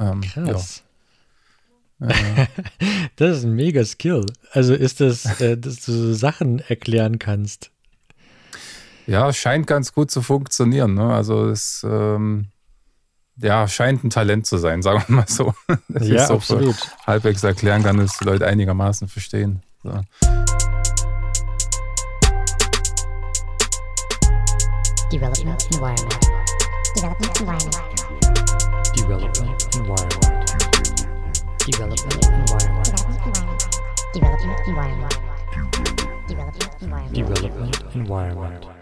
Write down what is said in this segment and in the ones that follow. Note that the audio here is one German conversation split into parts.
Ähm, Krass. Ja. das ist ein mega Skill. Also ist das, äh, dass du so Sachen erklären kannst. Ja, scheint ganz gut zu funktionieren. Ne? Also es ähm, ja, scheint ein Talent zu sein, sagen wir mal so. Dass ja, so absolut. halbwegs erklären kann, dass die Leute einigermaßen verstehen. So. Development Environment. Development Environment. Development Environment. Development Environment. Development Environment. Development Environment. Development.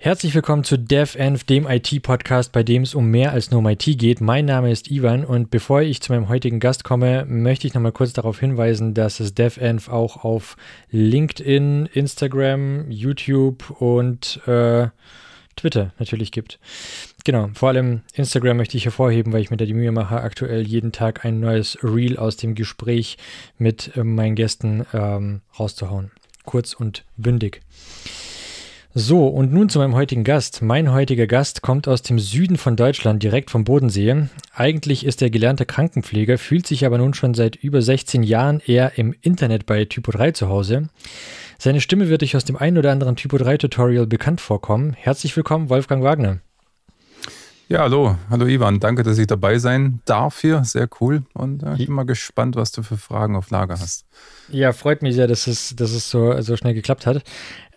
Herzlich willkommen zu DevEnv, dem IT-Podcast, bei dem es um mehr als nur um IT geht. Mein Name ist Ivan und bevor ich zu meinem heutigen Gast komme, möchte ich nochmal kurz darauf hinweisen, dass es DevEnv auch auf LinkedIn, Instagram, YouTube und äh, Twitter natürlich gibt. Genau, vor allem Instagram möchte ich hervorheben, weil ich mir da die Mühe mache, aktuell jeden Tag ein neues Reel aus dem Gespräch mit äh, meinen Gästen ähm, rauszuhauen. Kurz und bündig. So, und nun zu meinem heutigen Gast. Mein heutiger Gast kommt aus dem Süden von Deutschland, direkt vom Bodensee. Eigentlich ist er gelernter Krankenpfleger, fühlt sich aber nun schon seit über 16 Jahren eher im Internet bei Typo 3 zu Hause. Seine Stimme wird euch aus dem einen oder anderen Typo 3 Tutorial bekannt vorkommen. Herzlich willkommen, Wolfgang Wagner. Ja, hallo, hallo Ivan, danke, dass ich dabei sein darf hier, sehr cool und äh, ich bin mal gespannt, was du für Fragen auf Lager hast. Ja, freut mich sehr, dass es, dass es so, so schnell geklappt hat.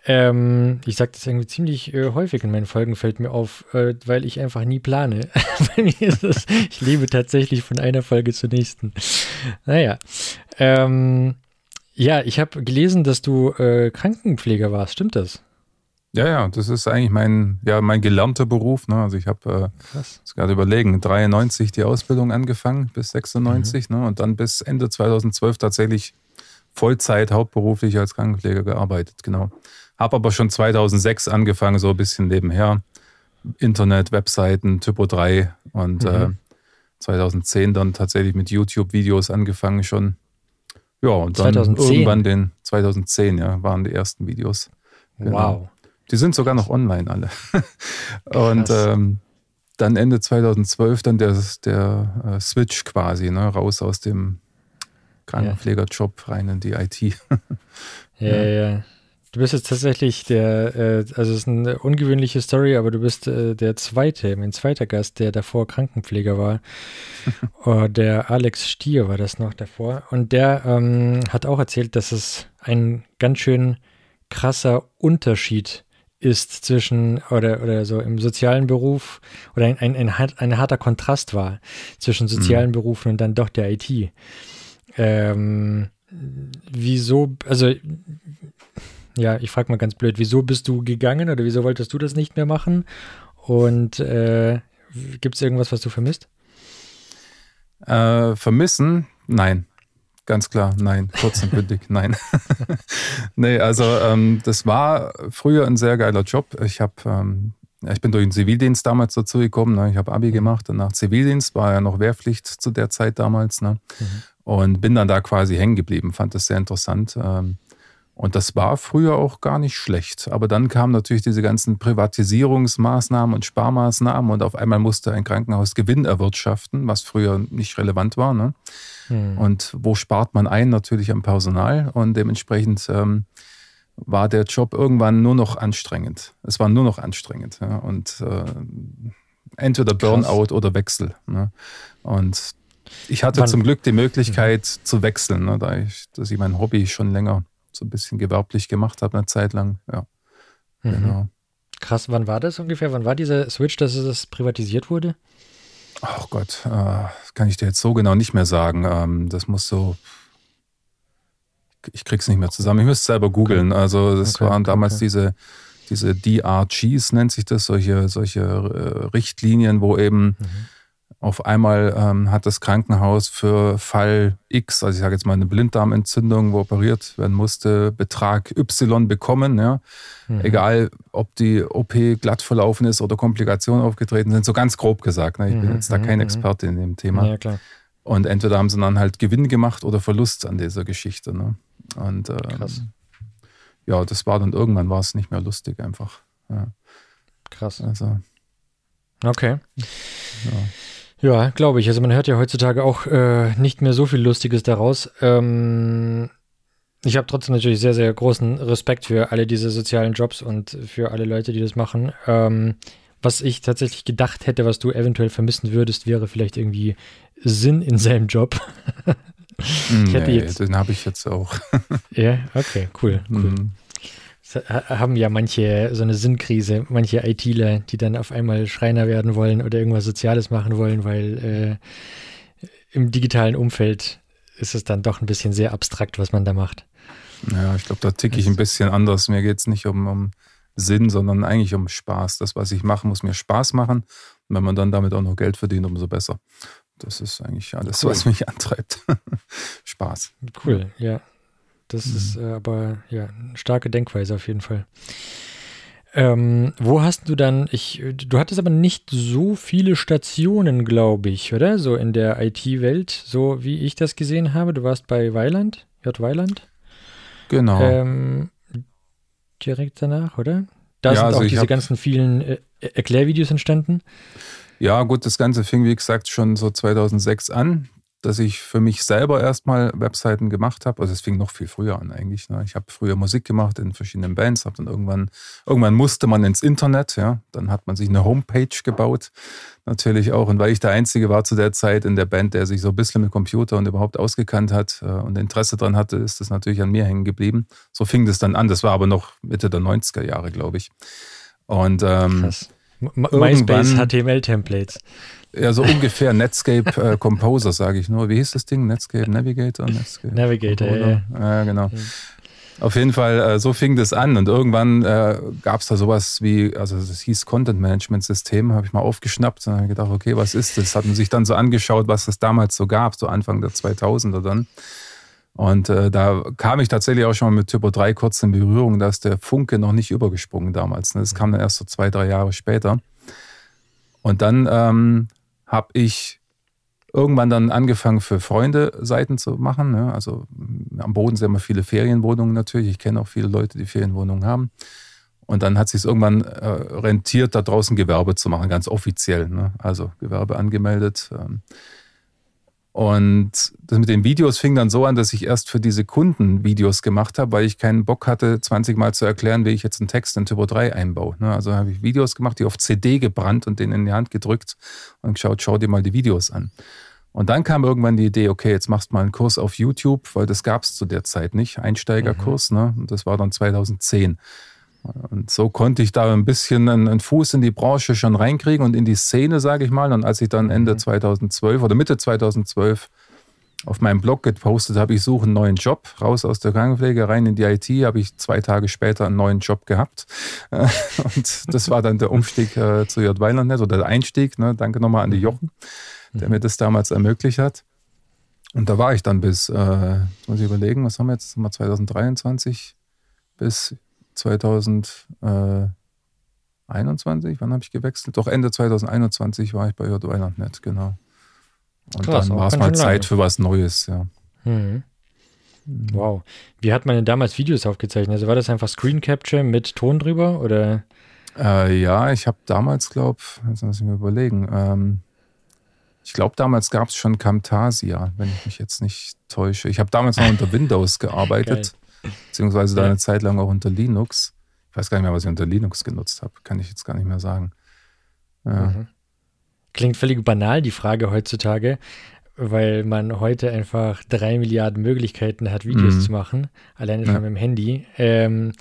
Ähm, ich sage das irgendwie ziemlich äh, häufig in meinen Folgen, fällt mir auf, äh, weil ich einfach nie plane. Bei mir ist es, ich lebe tatsächlich von einer Folge zur nächsten. Naja. Ähm, ja, ich habe gelesen, dass du äh, Krankenpfleger warst. Stimmt das? Ja, ja, das ist eigentlich mein, ja, mein gelernter Beruf. Ne? Also ich habe, äh, gerade überlegen, 93 die Ausbildung angefangen bis 96 mhm. ne? und dann bis Ende 2012 tatsächlich Vollzeit hauptberuflich als Krankenpfleger gearbeitet, genau. Habe aber schon 2006 angefangen, so ein bisschen nebenher. Internet, Webseiten, Typo 3 und mhm. äh, 2010 dann tatsächlich mit YouTube-Videos angefangen schon. Ja, und dann 2010. irgendwann den 2010, ja, waren die ersten Videos. Genau. Wow. Die sind sogar noch online alle. und ähm, dann Ende 2012 dann der, der äh, Switch quasi, ne, raus aus dem Krankenpflegerjob rein in die IT. ja, ja, ja. Du bist jetzt tatsächlich der, äh, also es ist eine ungewöhnliche Story, aber du bist äh, der zweite, mein zweiter Gast, der davor Krankenpfleger war. oh, der Alex Stier war das noch davor. Und der ähm, hat auch erzählt, dass es ein ganz schön krasser Unterschied ist zwischen oder, oder so im sozialen Beruf oder ein, ein, ein, ein harter Kontrast war zwischen sozialen mhm. Berufen und dann doch der IT. Ähm, wieso, also ja, ich frage mal ganz blöd, wieso bist du gegangen oder wieso wolltest du das nicht mehr machen? Und äh, gibt es irgendwas, was du vermisst? Äh, vermissen? Nein. Ganz klar, nein. Kurz und bündig, nein. nee, also ähm, das war früher ein sehr geiler Job. Ich habe ähm, ich bin durch den Zivildienst damals dazu gekommen. Ne? Ich habe Abi gemacht und nach Zivildienst war ja noch Wehrpflicht zu der Zeit damals. Ne? Mhm. Und bin dann da quasi hängen geblieben, fand das sehr interessant. Ähm, und das war früher auch gar nicht schlecht. Aber dann kamen natürlich diese ganzen Privatisierungsmaßnahmen und Sparmaßnahmen und auf einmal musste ein Krankenhaus Gewinn erwirtschaften, was früher nicht relevant war. Ne? Hm. Und wo spart man ein? Natürlich am Personal. Und dementsprechend ähm, war der Job irgendwann nur noch anstrengend. Es war nur noch anstrengend. Ja? Und äh, entweder Burnout Krass. oder Wechsel. Ne? Und ich hatte Wann? zum Glück die Möglichkeit mhm. zu wechseln, ne? da ich, dass ich mein Hobby schon länger so ein bisschen gewerblich gemacht habe, eine Zeit lang. Ja. Mhm. Genau. Krass, wann war das ungefähr? Wann war dieser Switch, dass es privatisiert wurde? Ach Gott, äh, kann ich dir jetzt so genau nicht mehr sagen. Ähm, das muss so. Ich krieg's nicht mehr zusammen. Ich müsste selber googeln. Okay. Also, das okay, waren damals okay. diese, diese DRGs, nennt sich das, solche, solche äh, Richtlinien, wo eben. Mhm auf einmal ähm, hat das Krankenhaus für Fall X, also ich sage jetzt mal eine Blinddarmentzündung, wo operiert werden musste, Betrag Y bekommen. Ja? Mhm. Egal, ob die OP glatt verlaufen ist oder Komplikationen aufgetreten sind, so ganz grob gesagt. Ne? Ich bin mhm. jetzt da kein mhm. Experte in dem Thema. Ja, klar. Und entweder haben sie dann halt Gewinn gemacht oder Verlust an dieser Geschichte. Ne? Und ähm, Krass. ja, das war dann irgendwann war es nicht mehr lustig einfach. Ja. Krass. Also Okay. Ja, ja glaube ich. Also man hört ja heutzutage auch äh, nicht mehr so viel Lustiges daraus. Ähm, ich habe trotzdem natürlich sehr, sehr großen Respekt für alle diese sozialen Jobs und für alle Leute, die das machen. Ähm, was ich tatsächlich gedacht hätte, was du eventuell vermissen würdest, wäre vielleicht irgendwie Sinn in seinem Job. ich hätte nee, jetzt, den habe ich jetzt auch. ja, okay, cool, cool. Mhm. Haben ja manche so eine Sinnkrise, manche ITler, die dann auf einmal Schreiner werden wollen oder irgendwas Soziales machen wollen, weil äh, im digitalen Umfeld ist es dann doch ein bisschen sehr abstrakt, was man da macht. Ja, ich glaube, da ticke ich ein bisschen anders. Mir geht es nicht um, um Sinn, sondern eigentlich um Spaß. Das, was ich mache, muss mir Spaß machen. Und wenn man dann damit auch noch Geld verdient, umso besser. Das ist eigentlich alles, cool. was mich antreibt. Spaß. Cool, ja. Das mhm. ist äh, aber ja eine starke Denkweise auf jeden Fall. Ähm, wo hast du dann, ich, du hattest aber nicht so viele Stationen, glaube ich, oder? So in der IT-Welt, so wie ich das gesehen habe. Du warst bei Weiland, J. Weiland. Genau. Ähm, direkt danach, oder? Da ja, sind also auch diese ganzen vielen äh, Erklärvideos entstanden. Ja, gut, das Ganze fing, wie gesagt, schon so 2006 an dass ich für mich selber erstmal Webseiten gemacht habe. Also es fing noch viel früher an eigentlich. Ne? Ich habe früher Musik gemacht in verschiedenen Bands, habe dann irgendwann, irgendwann musste man ins Internet, ja. Dann hat man sich eine Homepage gebaut, natürlich auch. Und weil ich der Einzige war zu der Zeit in der Band, der sich so ein bisschen mit Computer und überhaupt ausgekannt hat äh, und Interesse dran hatte, ist das natürlich an mir hängen geblieben. So fing das dann an. Das war aber noch Mitte der 90er Jahre, glaube ich. Und ähm. MySpace HTML-Templates. Ja, so ungefähr Netscape äh, Composer, sage ich nur. Wie hieß das Ding? Netscape Navigator? Netscape Navigator, ja, ja. ja. genau. Ja. Auf jeden Fall, äh, so fing das an und irgendwann äh, gab es da sowas wie, also das hieß Content Management System, habe ich mal aufgeschnappt und habe gedacht, okay, was ist das? Hat man sich dann so angeschaut, was es damals so gab, so Anfang der 2000er dann. Und äh, da kam ich tatsächlich auch schon mal mit Typo 3 kurz in Berührung, dass der Funke noch nicht übergesprungen damals. Ne? Das kam dann erst so zwei, drei Jahre später. Und dann ähm, habe ich irgendwann dann angefangen, für Freunde Seiten zu machen. Ne? Also am Boden sind immer viele Ferienwohnungen natürlich. Ich kenne auch viele Leute, die Ferienwohnungen haben. Und dann hat sich irgendwann äh, rentiert, da draußen Gewerbe zu machen, ganz offiziell. Ne? Also Gewerbe angemeldet. Ähm, und das mit den Videos fing dann so an, dass ich erst für diese Kunden Videos gemacht habe, weil ich keinen Bock hatte, 20 Mal zu erklären, wie ich jetzt einen Text in Typo 3 einbaue. Ne? Also habe ich Videos gemacht, die auf CD gebrannt und den in die Hand gedrückt und geschaut, schau dir mal die Videos an. Und dann kam irgendwann die Idee, okay, jetzt machst du mal einen Kurs auf YouTube, weil das gab es zu der Zeit nicht, Einsteigerkurs, mhm. ne? Und das war dann 2010. Und so konnte ich da ein bisschen einen Fuß in die Branche schon reinkriegen und in die Szene, sage ich mal. Und als ich dann Ende 2012 mhm. oder Mitte 2012 auf meinem Blog gepostet habe, ich suche einen neuen Job, raus aus der Krankenpflege, rein in die IT, habe ich zwei Tage später einen neuen Job gehabt. Und das war dann der Umstieg äh, zu J. Weilandnet oder der Einstieg. Ne? Danke nochmal an die mhm. Jochen, der mir das damals ermöglicht hat. Und da war ich dann bis, äh, muss ich überlegen, was haben wir jetzt, 2023 bis 2021, wann habe ich gewechselt? Doch Ende 2021 war ich bei J. Weilandnet, genau. Und Krass, dann war es mal Zeit für was Neues, ja. Mhm. mhm. Wow. Wie hat man denn damals Videos aufgezeichnet? Also war das einfach Screen Capture mit Ton drüber oder? Äh, ja, ich habe damals, glaube jetzt muss ich mir überlegen, ähm, ich glaube, damals gab es schon Camtasia, wenn ich mich jetzt nicht täusche. Ich habe damals noch unter Windows gearbeitet. Beziehungsweise da eine Zeit lang auch unter Linux. Ich weiß gar nicht mehr, was ich unter Linux genutzt habe. Kann ich jetzt gar nicht mehr sagen. Ja. Mhm. Klingt völlig banal, die Frage heutzutage, weil man heute einfach drei Milliarden Möglichkeiten hat, Videos mhm. zu machen. Alleine schon ja. mit dem Handy. Ähm,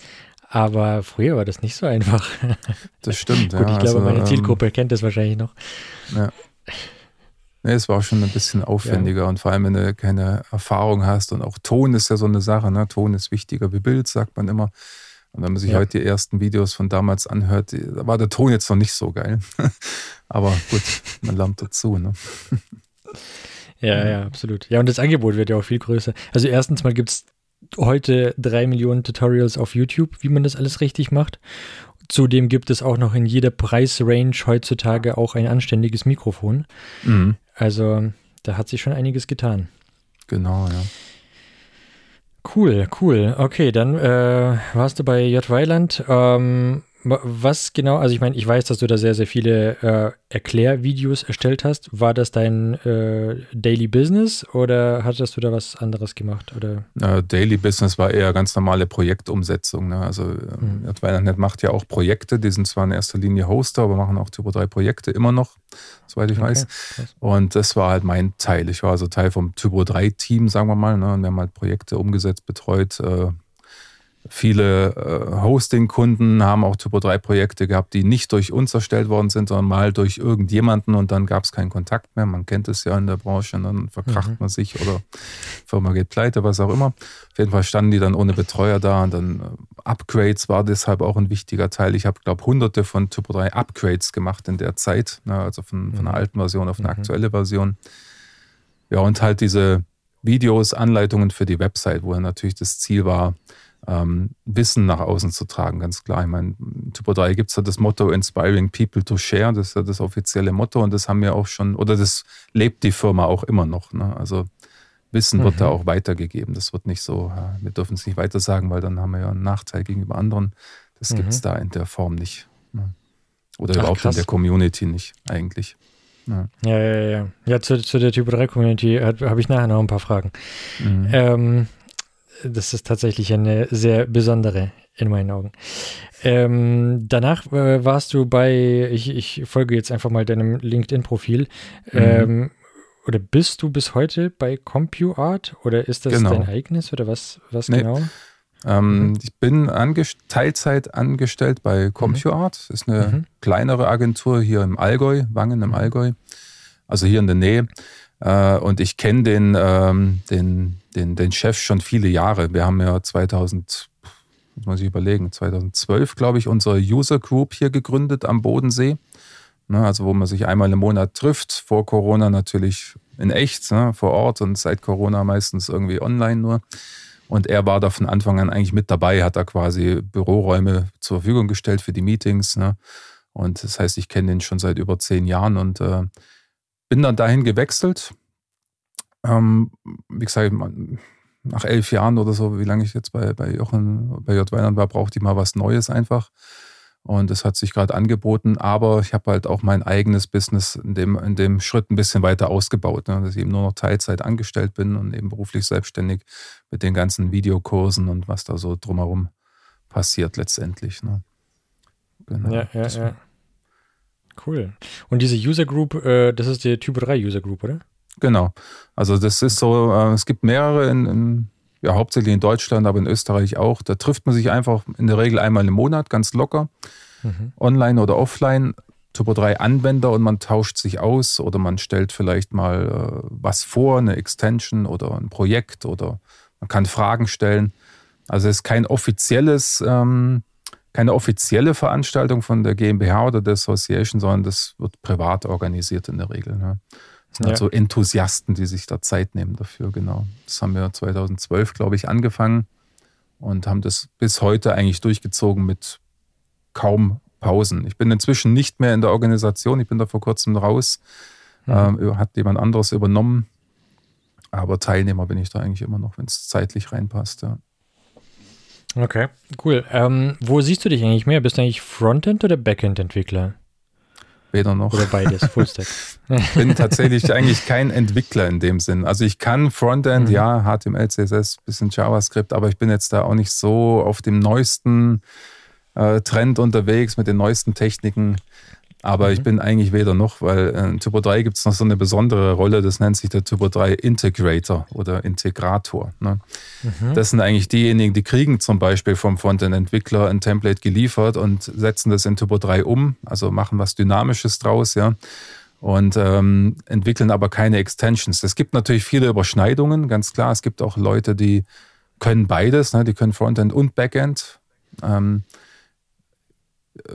aber früher war das nicht so einfach. Das stimmt, Gut, ja. ich glaube, also, meine Zielgruppe ähm, kennt das wahrscheinlich noch. Ja. Nee, es war schon ein bisschen aufwendiger ja. und vor allem, wenn du keine Erfahrung hast und auch Ton ist ja so eine Sache, ne? Ton ist wichtiger wie Bild, sagt man immer. Und wenn man sich ja. heute die ersten Videos von damals anhört, da war der Ton jetzt noch nicht so geil. Aber gut, man lernt dazu. Ne? Ja, ja, absolut. Ja, und das Angebot wird ja auch viel größer. Also erstens mal gibt es heute drei Millionen Tutorials auf YouTube, wie man das alles richtig macht. Zudem gibt es auch noch in jeder Preisrange heutzutage auch ein anständiges Mikrofon. Mhm. Also da hat sich schon einiges getan. Genau, ja. Cool, cool. Okay, dann äh, warst du bei J. Weiland. Ähm, Was genau, also ich meine, ich weiß, dass du da sehr, sehr viele äh, Erklärvideos erstellt hast. War das dein äh, Daily Business oder hattest du da was anderes gemacht? Oder? Äh, Daily Business war eher ganz normale Projektumsetzung. Ne? Also mhm. Advinernet macht ja auch Projekte, die sind zwar in erster Linie Hoster, aber machen auch Typo 3 Projekte immer noch, soweit ich okay. weiß. Krass. Und das war halt mein Teil. Ich war also Teil vom Typo 3 Team, sagen wir mal. Ne? Und wir haben halt Projekte umgesetzt, betreut, äh, Viele äh, Hosting-Kunden haben auch Typo-3-Projekte gehabt, die nicht durch uns erstellt worden sind, sondern mal durch irgendjemanden und dann gab es keinen Kontakt mehr. Man kennt es ja in der Branche und dann verkracht mhm. man sich oder Firma geht pleite, was auch immer. Auf jeden Fall standen die dann ohne Betreuer da und dann äh, Upgrades war deshalb auch ein wichtiger Teil. Ich habe, glaube hunderte von Typo-3 Upgrades gemacht in der Zeit, ne, also von, von einer mhm. alten Version auf eine mhm. aktuelle Version. Ja, und halt diese Videos, Anleitungen für die Website, wo natürlich das Ziel war, ähm, Wissen nach außen zu tragen, ganz klar. Ich meine, Typo 3 gibt es ja das Motto Inspiring People to Share, das ist ja das offizielle Motto und das haben wir auch schon, oder das lebt die Firma auch immer noch. Ne? Also Wissen mhm. wird da mhm. auch weitergegeben. Das wird nicht so, wir dürfen es nicht weiter sagen, weil dann haben wir ja einen Nachteil gegenüber anderen. Das mhm. gibt es da in der Form nicht. Ne? Oder Ach, überhaupt krass. in der Community nicht, eigentlich. Ja, ja, ja. Ja, ja zu, zu der Typo 3 Community habe ich nachher noch ein paar Fragen. Mhm. Ähm, das ist tatsächlich eine sehr besondere in meinen Augen. Ähm, danach äh, warst du bei, ich, ich, folge jetzt einfach mal deinem LinkedIn-Profil. Mhm. Ähm, oder bist du bis heute bei CompuArt oder ist das genau. dein eigenes oder was, was nee. genau? Ähm, mhm. Ich bin angest Teilzeit angestellt bei CompuArt. Das ist eine mhm. kleinere Agentur hier im Allgäu, Wangen im mhm. Allgäu. Also hier in der Nähe. Äh, und ich kenne den, ähm, den den, den Chef schon viele Jahre. Wir haben ja 2000, muss ich überlegen, 2012, glaube ich, unsere User Group hier gegründet am Bodensee. Ne, also wo man sich einmal im Monat trifft, vor Corona natürlich in echt, ne, vor Ort und seit Corona meistens irgendwie online nur. Und er war da von Anfang an eigentlich mit dabei, hat da quasi Büroräume zur Verfügung gestellt für die Meetings. Ne? Und das heißt, ich kenne den schon seit über zehn Jahren und äh, bin dann dahin gewechselt ähm, wie gesagt, nach elf Jahren oder so, wie lange ich jetzt bei, bei Jochen, bei J. Weinand war, brauchte ich mal was Neues einfach. Und das hat sich gerade angeboten, aber ich habe halt auch mein eigenes Business in dem, in dem Schritt ein bisschen weiter ausgebaut, ne? dass ich eben nur noch Teilzeit angestellt bin und eben beruflich selbstständig mit den ganzen Videokursen und was da so drumherum passiert letztendlich. Ne? Genau. Ja, ja, ja. Cool. Und diese User Group, äh, das ist die Typ 3 User Group, oder? Genau. Also das ist so, äh, es gibt mehrere in, in, ja, hauptsächlich in Deutschland, aber in Österreich auch. Da trifft man sich einfach in der Regel einmal im Monat, ganz locker, mhm. online oder offline. Typo 3 Anwender und man tauscht sich aus oder man stellt vielleicht mal äh, was vor, eine Extension oder ein Projekt oder man kann Fragen stellen. Also es ist kein offizielles, ähm, keine offizielle Veranstaltung von der GmbH oder der Association, sondern das wird privat organisiert in der Regel. Ne? Das sind ja. halt so Enthusiasten, die sich da Zeit nehmen dafür, genau. Das haben wir 2012, glaube ich, angefangen und haben das bis heute eigentlich durchgezogen mit kaum Pausen. Ich bin inzwischen nicht mehr in der Organisation, ich bin da vor kurzem raus, mhm. äh, hat jemand anderes übernommen, aber Teilnehmer bin ich da eigentlich immer noch, wenn es zeitlich reinpasst, ja. Okay, cool. Ähm, wo siehst du dich eigentlich mehr? Bist du eigentlich Frontend- oder Backend-Entwickler? Weder noch. Oder beides, Fullstack. ich bin tatsächlich eigentlich kein Entwickler in dem Sinn. Also ich kann Frontend, mhm. ja, HTML, CSS, bisschen JavaScript, aber ich bin jetzt da auch nicht so auf dem neuesten äh, Trend unterwegs mit den neuesten Techniken. Aber mhm. ich bin eigentlich weder noch, weil in Typo 3 gibt es noch so eine besondere Rolle, das nennt sich der Typo 3 Integrator oder Integrator. Ne? Mhm. Das sind eigentlich diejenigen, die kriegen zum Beispiel vom Frontend-Entwickler ein Template geliefert und setzen das in Typo 3 um, also machen was Dynamisches draus, ja. Und ähm, entwickeln aber keine Extensions. Es gibt natürlich viele Überschneidungen, ganz klar. Es gibt auch Leute, die können beides, ne? die können Frontend und Backend. Ähm,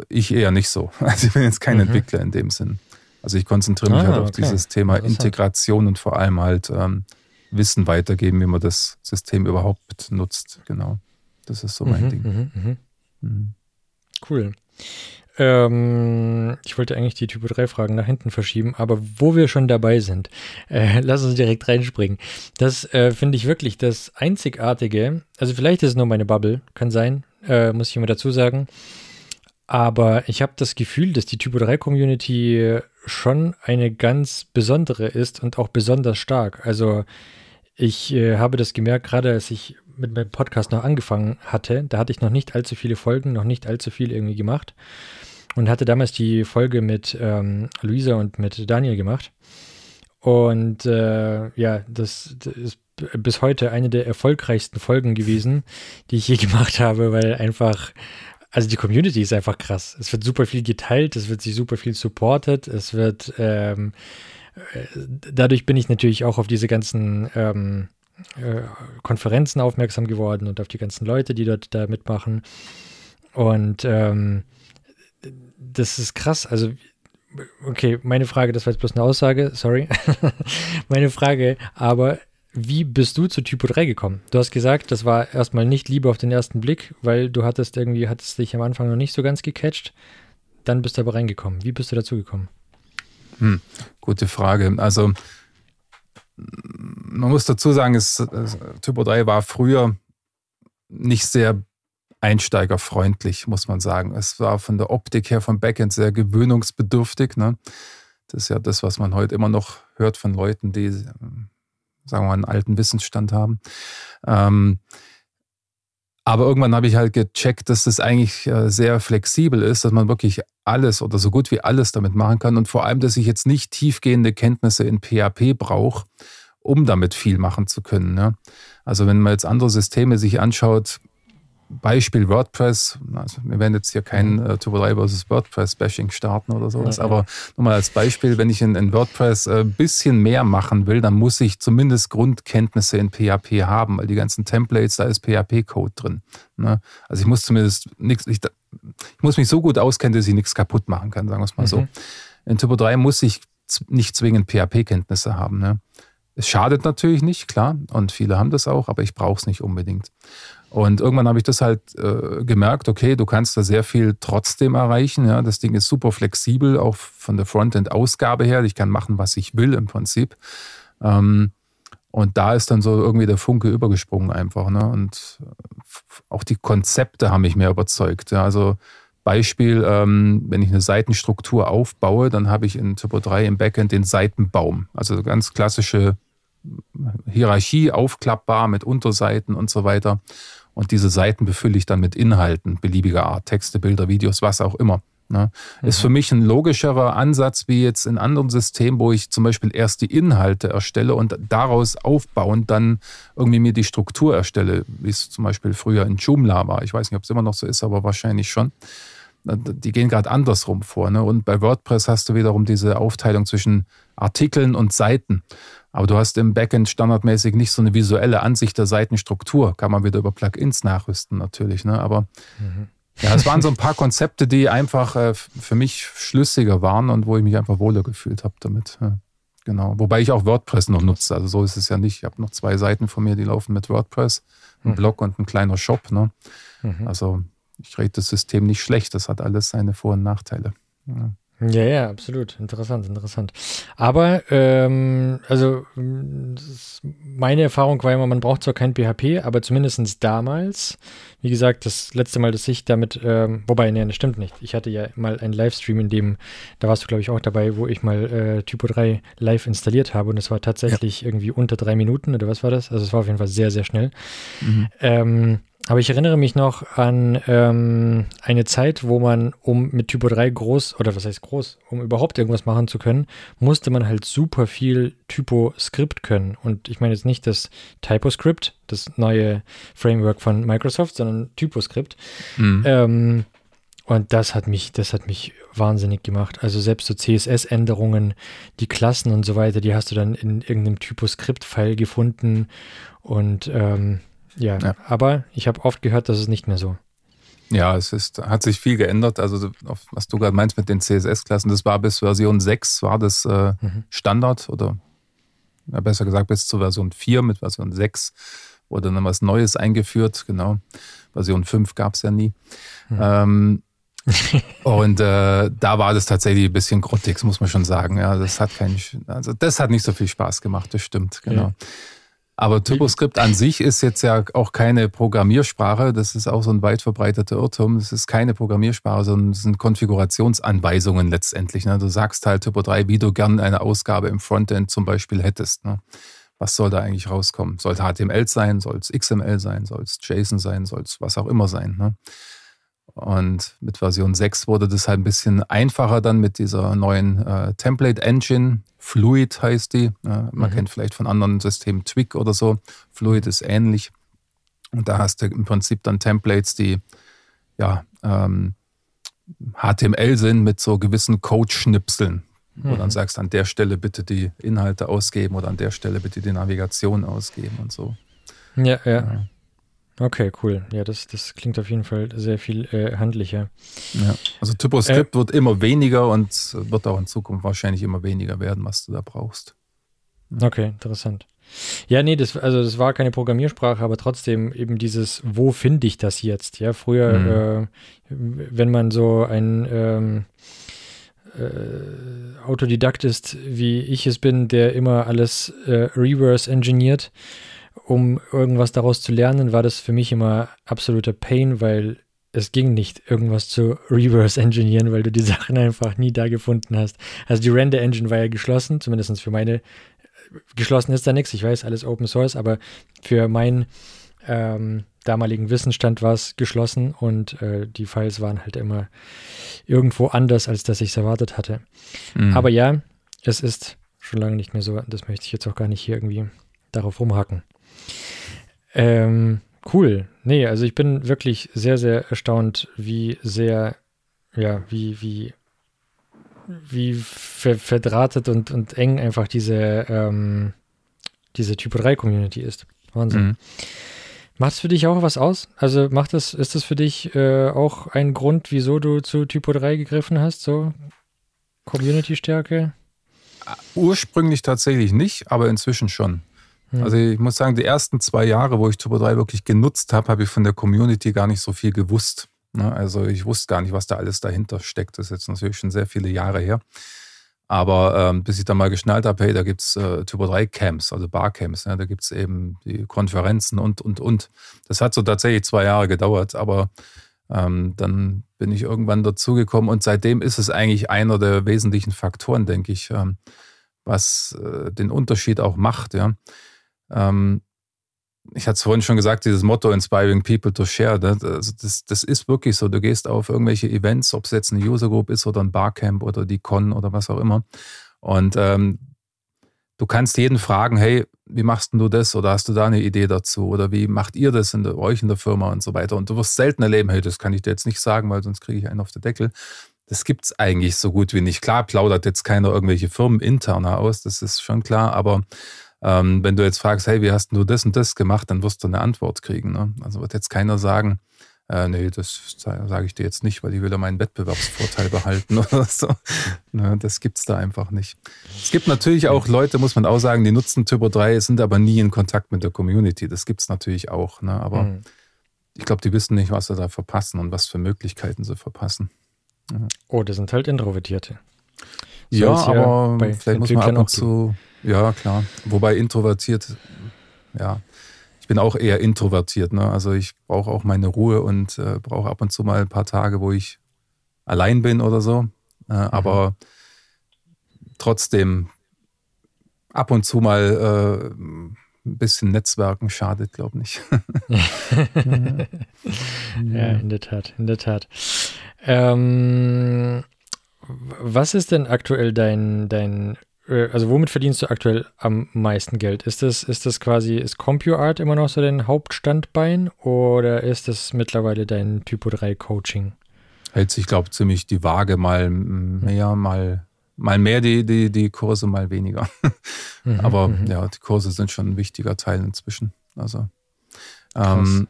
ich eher nicht so. Also ich bin jetzt kein mhm. Entwickler in dem Sinn. Also ich konzentriere mich ah, halt auf okay. dieses Thema Integration und vor allem halt ähm, Wissen weitergeben, wie man das System überhaupt nutzt. Genau. Das ist so mein mhm, Ding. Mhm, mhm. mhm. Cool. Ähm, ich wollte eigentlich die Typo 3 Fragen nach hinten verschieben, aber wo wir schon dabei sind, äh, lass uns direkt reinspringen. Das äh, finde ich wirklich das Einzigartige. Also vielleicht ist es nur meine Bubble, kann sein, äh, muss ich immer dazu sagen. Aber ich habe das Gefühl, dass die Typo 3 Community schon eine ganz besondere ist und auch besonders stark. Also ich äh, habe das gemerkt, gerade als ich mit meinem Podcast noch angefangen hatte, da hatte ich noch nicht allzu viele Folgen, noch nicht allzu viel irgendwie gemacht und hatte damals die Folge mit ähm, Luisa und mit Daniel gemacht. Und äh, ja, das, das, ist bis heute eine der erfolgreichsten Folgen gewesen, die ich je gemacht habe, weil einfach, also die Community ist einfach krass. Es wird super viel geteilt, es wird sich super viel supportet, es wird, ähm, äh, dadurch bin ich natürlich auch auf diese ganzen ähm, äh, Konferenzen aufmerksam geworden und auf die ganzen Leute, die dort da mitmachen. Und ähm, das ist krass. Also, okay, meine Frage, das war jetzt bloß eine Aussage, sorry. meine Frage, aber wie bist du zu Typo 3 gekommen? Du hast gesagt, das war erstmal nicht Liebe auf den ersten Blick, weil du hattest irgendwie, hattest dich am Anfang noch nicht so ganz gecatcht. Dann bist du aber reingekommen. Wie bist du dazu gekommen? Hm, gute Frage. Also, man muss dazu sagen, es, Typo 3 war früher nicht sehr einsteigerfreundlich, muss man sagen. Es war von der Optik her vom Backend sehr gewöhnungsbedürftig. Ne? Das ist ja das, was man heute immer noch hört von Leuten, die, sagen wir mal, einen alten Wissensstand haben. Ähm, aber irgendwann habe ich halt gecheckt, dass das eigentlich äh, sehr flexibel ist, dass man wirklich alles oder so gut wie alles damit machen kann und vor allem, dass ich jetzt nicht tiefgehende Kenntnisse in PHP brauche, um damit viel machen zu können. Ne? Also wenn man jetzt andere Systeme sich anschaut, Beispiel WordPress, also wir werden jetzt hier kein mhm. äh, Turbo 3 versus WordPress-Bashing starten oder sowas, ja, aber nur mal als Beispiel, wenn ich in, in WordPress ein äh, bisschen mehr machen will, dann muss ich zumindest Grundkenntnisse in PHP haben, weil die ganzen Templates, da ist PHP-Code drin. Ne? Also ich muss zumindest nichts, ich, ich, muss mich so gut auskennen, dass ich nichts kaputt machen kann, sagen wir es mal mhm. so. In Turbo 3 muss ich nicht zwingend PHP-Kenntnisse haben. Ne? Es schadet natürlich nicht, klar, und viele haben das auch, aber ich brauche es nicht unbedingt. Und irgendwann habe ich das halt äh, gemerkt, okay, du kannst da sehr viel trotzdem erreichen. Ja, das Ding ist super flexibel, auch von der Frontend-Ausgabe her. Ich kann machen, was ich will im Prinzip. Ähm, und da ist dann so irgendwie der Funke übergesprungen einfach. Ne? Und auch die Konzepte haben mich mehr überzeugt. Ja, also Beispiel, ähm, wenn ich eine Seitenstruktur aufbaue, dann habe ich in Typo 3 im Backend den Seitenbaum. Also ganz klassische Hierarchie, aufklappbar mit Unterseiten und so weiter. Und diese Seiten befülle ich dann mit Inhalten beliebiger Art, Texte, Bilder, Videos, was auch immer. Ne? Mhm. Ist für mich ein logischerer Ansatz wie jetzt in anderen Systemen, wo ich zum Beispiel erst die Inhalte erstelle und daraus aufbauend dann irgendwie mir die Struktur erstelle, wie es zum Beispiel früher in Joomla war. Ich weiß nicht, ob es immer noch so ist, aber wahrscheinlich schon. Die gehen gerade andersrum vor. Ne? Und bei WordPress hast du wiederum diese Aufteilung zwischen Artikeln und Seiten. Aber du hast im Backend standardmäßig nicht so eine visuelle Ansicht der Seitenstruktur. Kann man wieder über Plugins nachrüsten natürlich. Ne? Aber mhm. ja, es waren so ein paar Konzepte, die einfach äh, für mich schlüssiger waren und wo ich mich einfach wohler gefühlt habe damit. Ja. Genau. Wobei ich auch WordPress noch nutze. Also so ist es ja nicht. Ich habe noch zwei Seiten von mir, die laufen mit WordPress. Ein mhm. Blog und ein kleiner Shop. Ne? Mhm. Also ich rede das System nicht schlecht. Das hat alles seine Vor- und Nachteile. Ja. Ja, ja, absolut. Interessant, interessant. Aber, ähm, also, meine Erfahrung war immer, man braucht zwar kein PHP, aber zumindest damals, wie gesagt, das letzte Mal, dass ich damit, ähm, wobei, nee, das stimmt nicht. Ich hatte ja mal einen Livestream, in dem, da warst du, glaube ich, auch dabei, wo ich mal äh, Typo 3 live installiert habe und es war tatsächlich ja. irgendwie unter drei Minuten oder was war das? Also, es war auf jeden Fall sehr, sehr schnell. Mhm. Ähm, aber ich erinnere mich noch an ähm, eine Zeit, wo man, um mit Typo 3 groß, oder was heißt groß, um überhaupt irgendwas machen zu können, musste man halt super viel Typo-Skript können. Und ich meine jetzt nicht das TypoScript, das neue Framework von Microsoft, sondern TypoScript. Mhm. Ähm, und das hat mich, das hat mich wahnsinnig gemacht. Also selbst so CSS-Änderungen, die Klassen und so weiter, die hast du dann in irgendeinem TypoScript-File gefunden. Und ähm, ja, ja. aber ich habe oft gehört, dass es nicht mehr so. Ja, es ist, hat sich viel geändert. Also, was du gerade meinst mit den CSS-Klassen, das war bis Version 6 war das äh, mhm. Standard oder ja, besser gesagt bis zur Version 4 mit Version 6 wurde dann was Neues eingeführt, genau. Version 5 gab es ja nie. Mhm. Ähm, und äh, da war das tatsächlich ein bisschen grottig, muss man schon sagen. Ja, das hat keinen, also das hat nicht so viel Spaß gemacht, das stimmt, genau. Ja. Aber TurboScript an sich ist jetzt ja auch keine Programmiersprache. Das ist auch so ein weit verbreiteter Irrtum. Es ist keine Programmiersprache, sondern es sind Konfigurationsanweisungen letztendlich. Ne? Du sagst halt Turbo 3, wie du gern eine Ausgabe im Frontend zum Beispiel hättest. Ne? Was soll da eigentlich rauskommen? Soll es HTML sein? Soll es XML sein? Soll es JSON sein? Soll es was auch immer sein? Ne? Und mit Version 6 wurde das halt ein bisschen einfacher dann mit dieser neuen äh, Template Engine. Fluid heißt die. Äh, man mhm. kennt vielleicht von anderen Systemen Twig oder so. Fluid ist ähnlich. Und da hast du im Prinzip dann Templates, die ja ähm, HTML sind mit so gewissen Code-Schnipseln. Mhm. Wo dann sagst, an der Stelle bitte die Inhalte ausgeben oder an der Stelle bitte die Navigation ausgeben und so. Ja, ja. ja. Okay, cool. Ja, das, das klingt auf jeden Fall sehr viel äh, handlicher. Ja, also TypoScript äh, wird immer weniger und wird auch in Zukunft wahrscheinlich immer weniger werden, was du da brauchst. Ja. Okay, interessant. Ja, nee, das, also das war keine Programmiersprache, aber trotzdem eben dieses, wo finde ich das jetzt? Ja, früher, mhm. äh, wenn man so ein ähm, äh, Autodidakt ist, wie ich es bin, der immer alles äh, reverse engineert, um irgendwas daraus zu lernen, war das für mich immer absoluter Pain, weil es ging nicht, irgendwas zu reverse engineeren, weil du die Sachen einfach nie da gefunden hast. Also die Render Engine war ja geschlossen, zumindest für meine. Geschlossen ist da nichts, ich weiß, alles Open Source, aber für meinen ähm, damaligen Wissensstand war es geschlossen und äh, die Files waren halt immer irgendwo anders, als das ich es erwartet hatte. Mhm. Aber ja, es ist schon lange nicht mehr so, das möchte ich jetzt auch gar nicht hier irgendwie darauf rumhacken. Ähm, cool. Nee, also ich bin wirklich sehr, sehr erstaunt, wie sehr, ja, wie, wie, wie ver verdrahtet und, und eng einfach diese, ähm, diese Typo 3 Community ist. Wahnsinn. Mhm. Macht es für dich auch was aus? Also macht das, ist das für dich äh, auch ein Grund, wieso du zu Typo 3 gegriffen hast? So Community-Stärke? Ursprünglich tatsächlich nicht, aber inzwischen schon. Hm. Also ich muss sagen, die ersten zwei Jahre, wo ich Turbo 3 wirklich genutzt habe, habe ich von der Community gar nicht so viel gewusst. Ne? Also ich wusste gar nicht, was da alles dahinter steckt. Das ist jetzt natürlich schon sehr viele Jahre her. Aber ähm, bis ich dann mal geschnallt habe, hey, da gibt es äh, Typo 3 Camps, also Barcamps, ja, da gibt es eben die Konferenzen und, und, und. Das hat so tatsächlich zwei Jahre gedauert, aber ähm, dann bin ich irgendwann dazugekommen und seitdem ist es eigentlich einer der wesentlichen Faktoren, denke ich, ähm, was äh, den Unterschied auch macht, ja. Ähm, ich hatte es vorhin schon gesagt, dieses Motto Inspiring People to Share, das, ne? also das, das ist wirklich so. Du gehst auf irgendwelche Events, ob es jetzt eine User Group ist oder ein Barcamp oder die Con oder was auch immer. Und ähm, du kannst jeden fragen, hey, wie machst du das? Oder hast du da eine Idee dazu? Oder wie macht ihr das in der, euch in der Firma und so weiter? Und du wirst selten erleben, hey, das kann ich dir jetzt nicht sagen, weil sonst kriege ich einen auf den Deckel. Das gibt es eigentlich so gut wie nicht. Klar plaudert jetzt keiner irgendwelche Firmen interner aus, das ist schon klar, aber ähm, wenn du jetzt fragst, hey, wie hast du das und das gemacht, dann wirst du eine Antwort kriegen. Ne? Also wird jetzt keiner sagen, äh, nee, das sage ich dir jetzt nicht, weil ich will ja meinen Wettbewerbsvorteil behalten oder so. Ne, das gibt es da einfach nicht. Es gibt natürlich auch Leute, muss man auch sagen, die nutzen Turbo 3, sind aber nie in Kontakt mit der Community. Das gibt es natürlich auch. Ne? Aber mhm. ich glaube, die wissen nicht, was sie da verpassen und was für Möglichkeiten sie verpassen. Mhm. Oh, das sind halt Introvertierte. So ja, aber vielleicht muss man ab und zu ja, klar. Wobei introvertiert, ja, ich bin auch eher introvertiert. Ne? Also ich brauche auch meine Ruhe und äh, brauche ab und zu mal ein paar Tage, wo ich allein bin oder so. Äh, mhm. Aber trotzdem ab und zu mal äh, ein bisschen Netzwerken schadet, glaube ich. ja, in der Tat, in der Tat. Ähm, was ist denn aktuell dein, dein also womit verdienst du aktuell am meisten Geld? Ist das, ist das quasi, ist CompuArt immer noch so dein Hauptstandbein oder ist das mittlerweile dein Typo 3 Coaching? Hält sich, glaube ich, ziemlich die Waage, mal mehr, mal, mal mehr die, die, die Kurse, mal weniger. Mhm, aber mhm. ja, die Kurse sind schon ein wichtiger Teil inzwischen. Also ähm,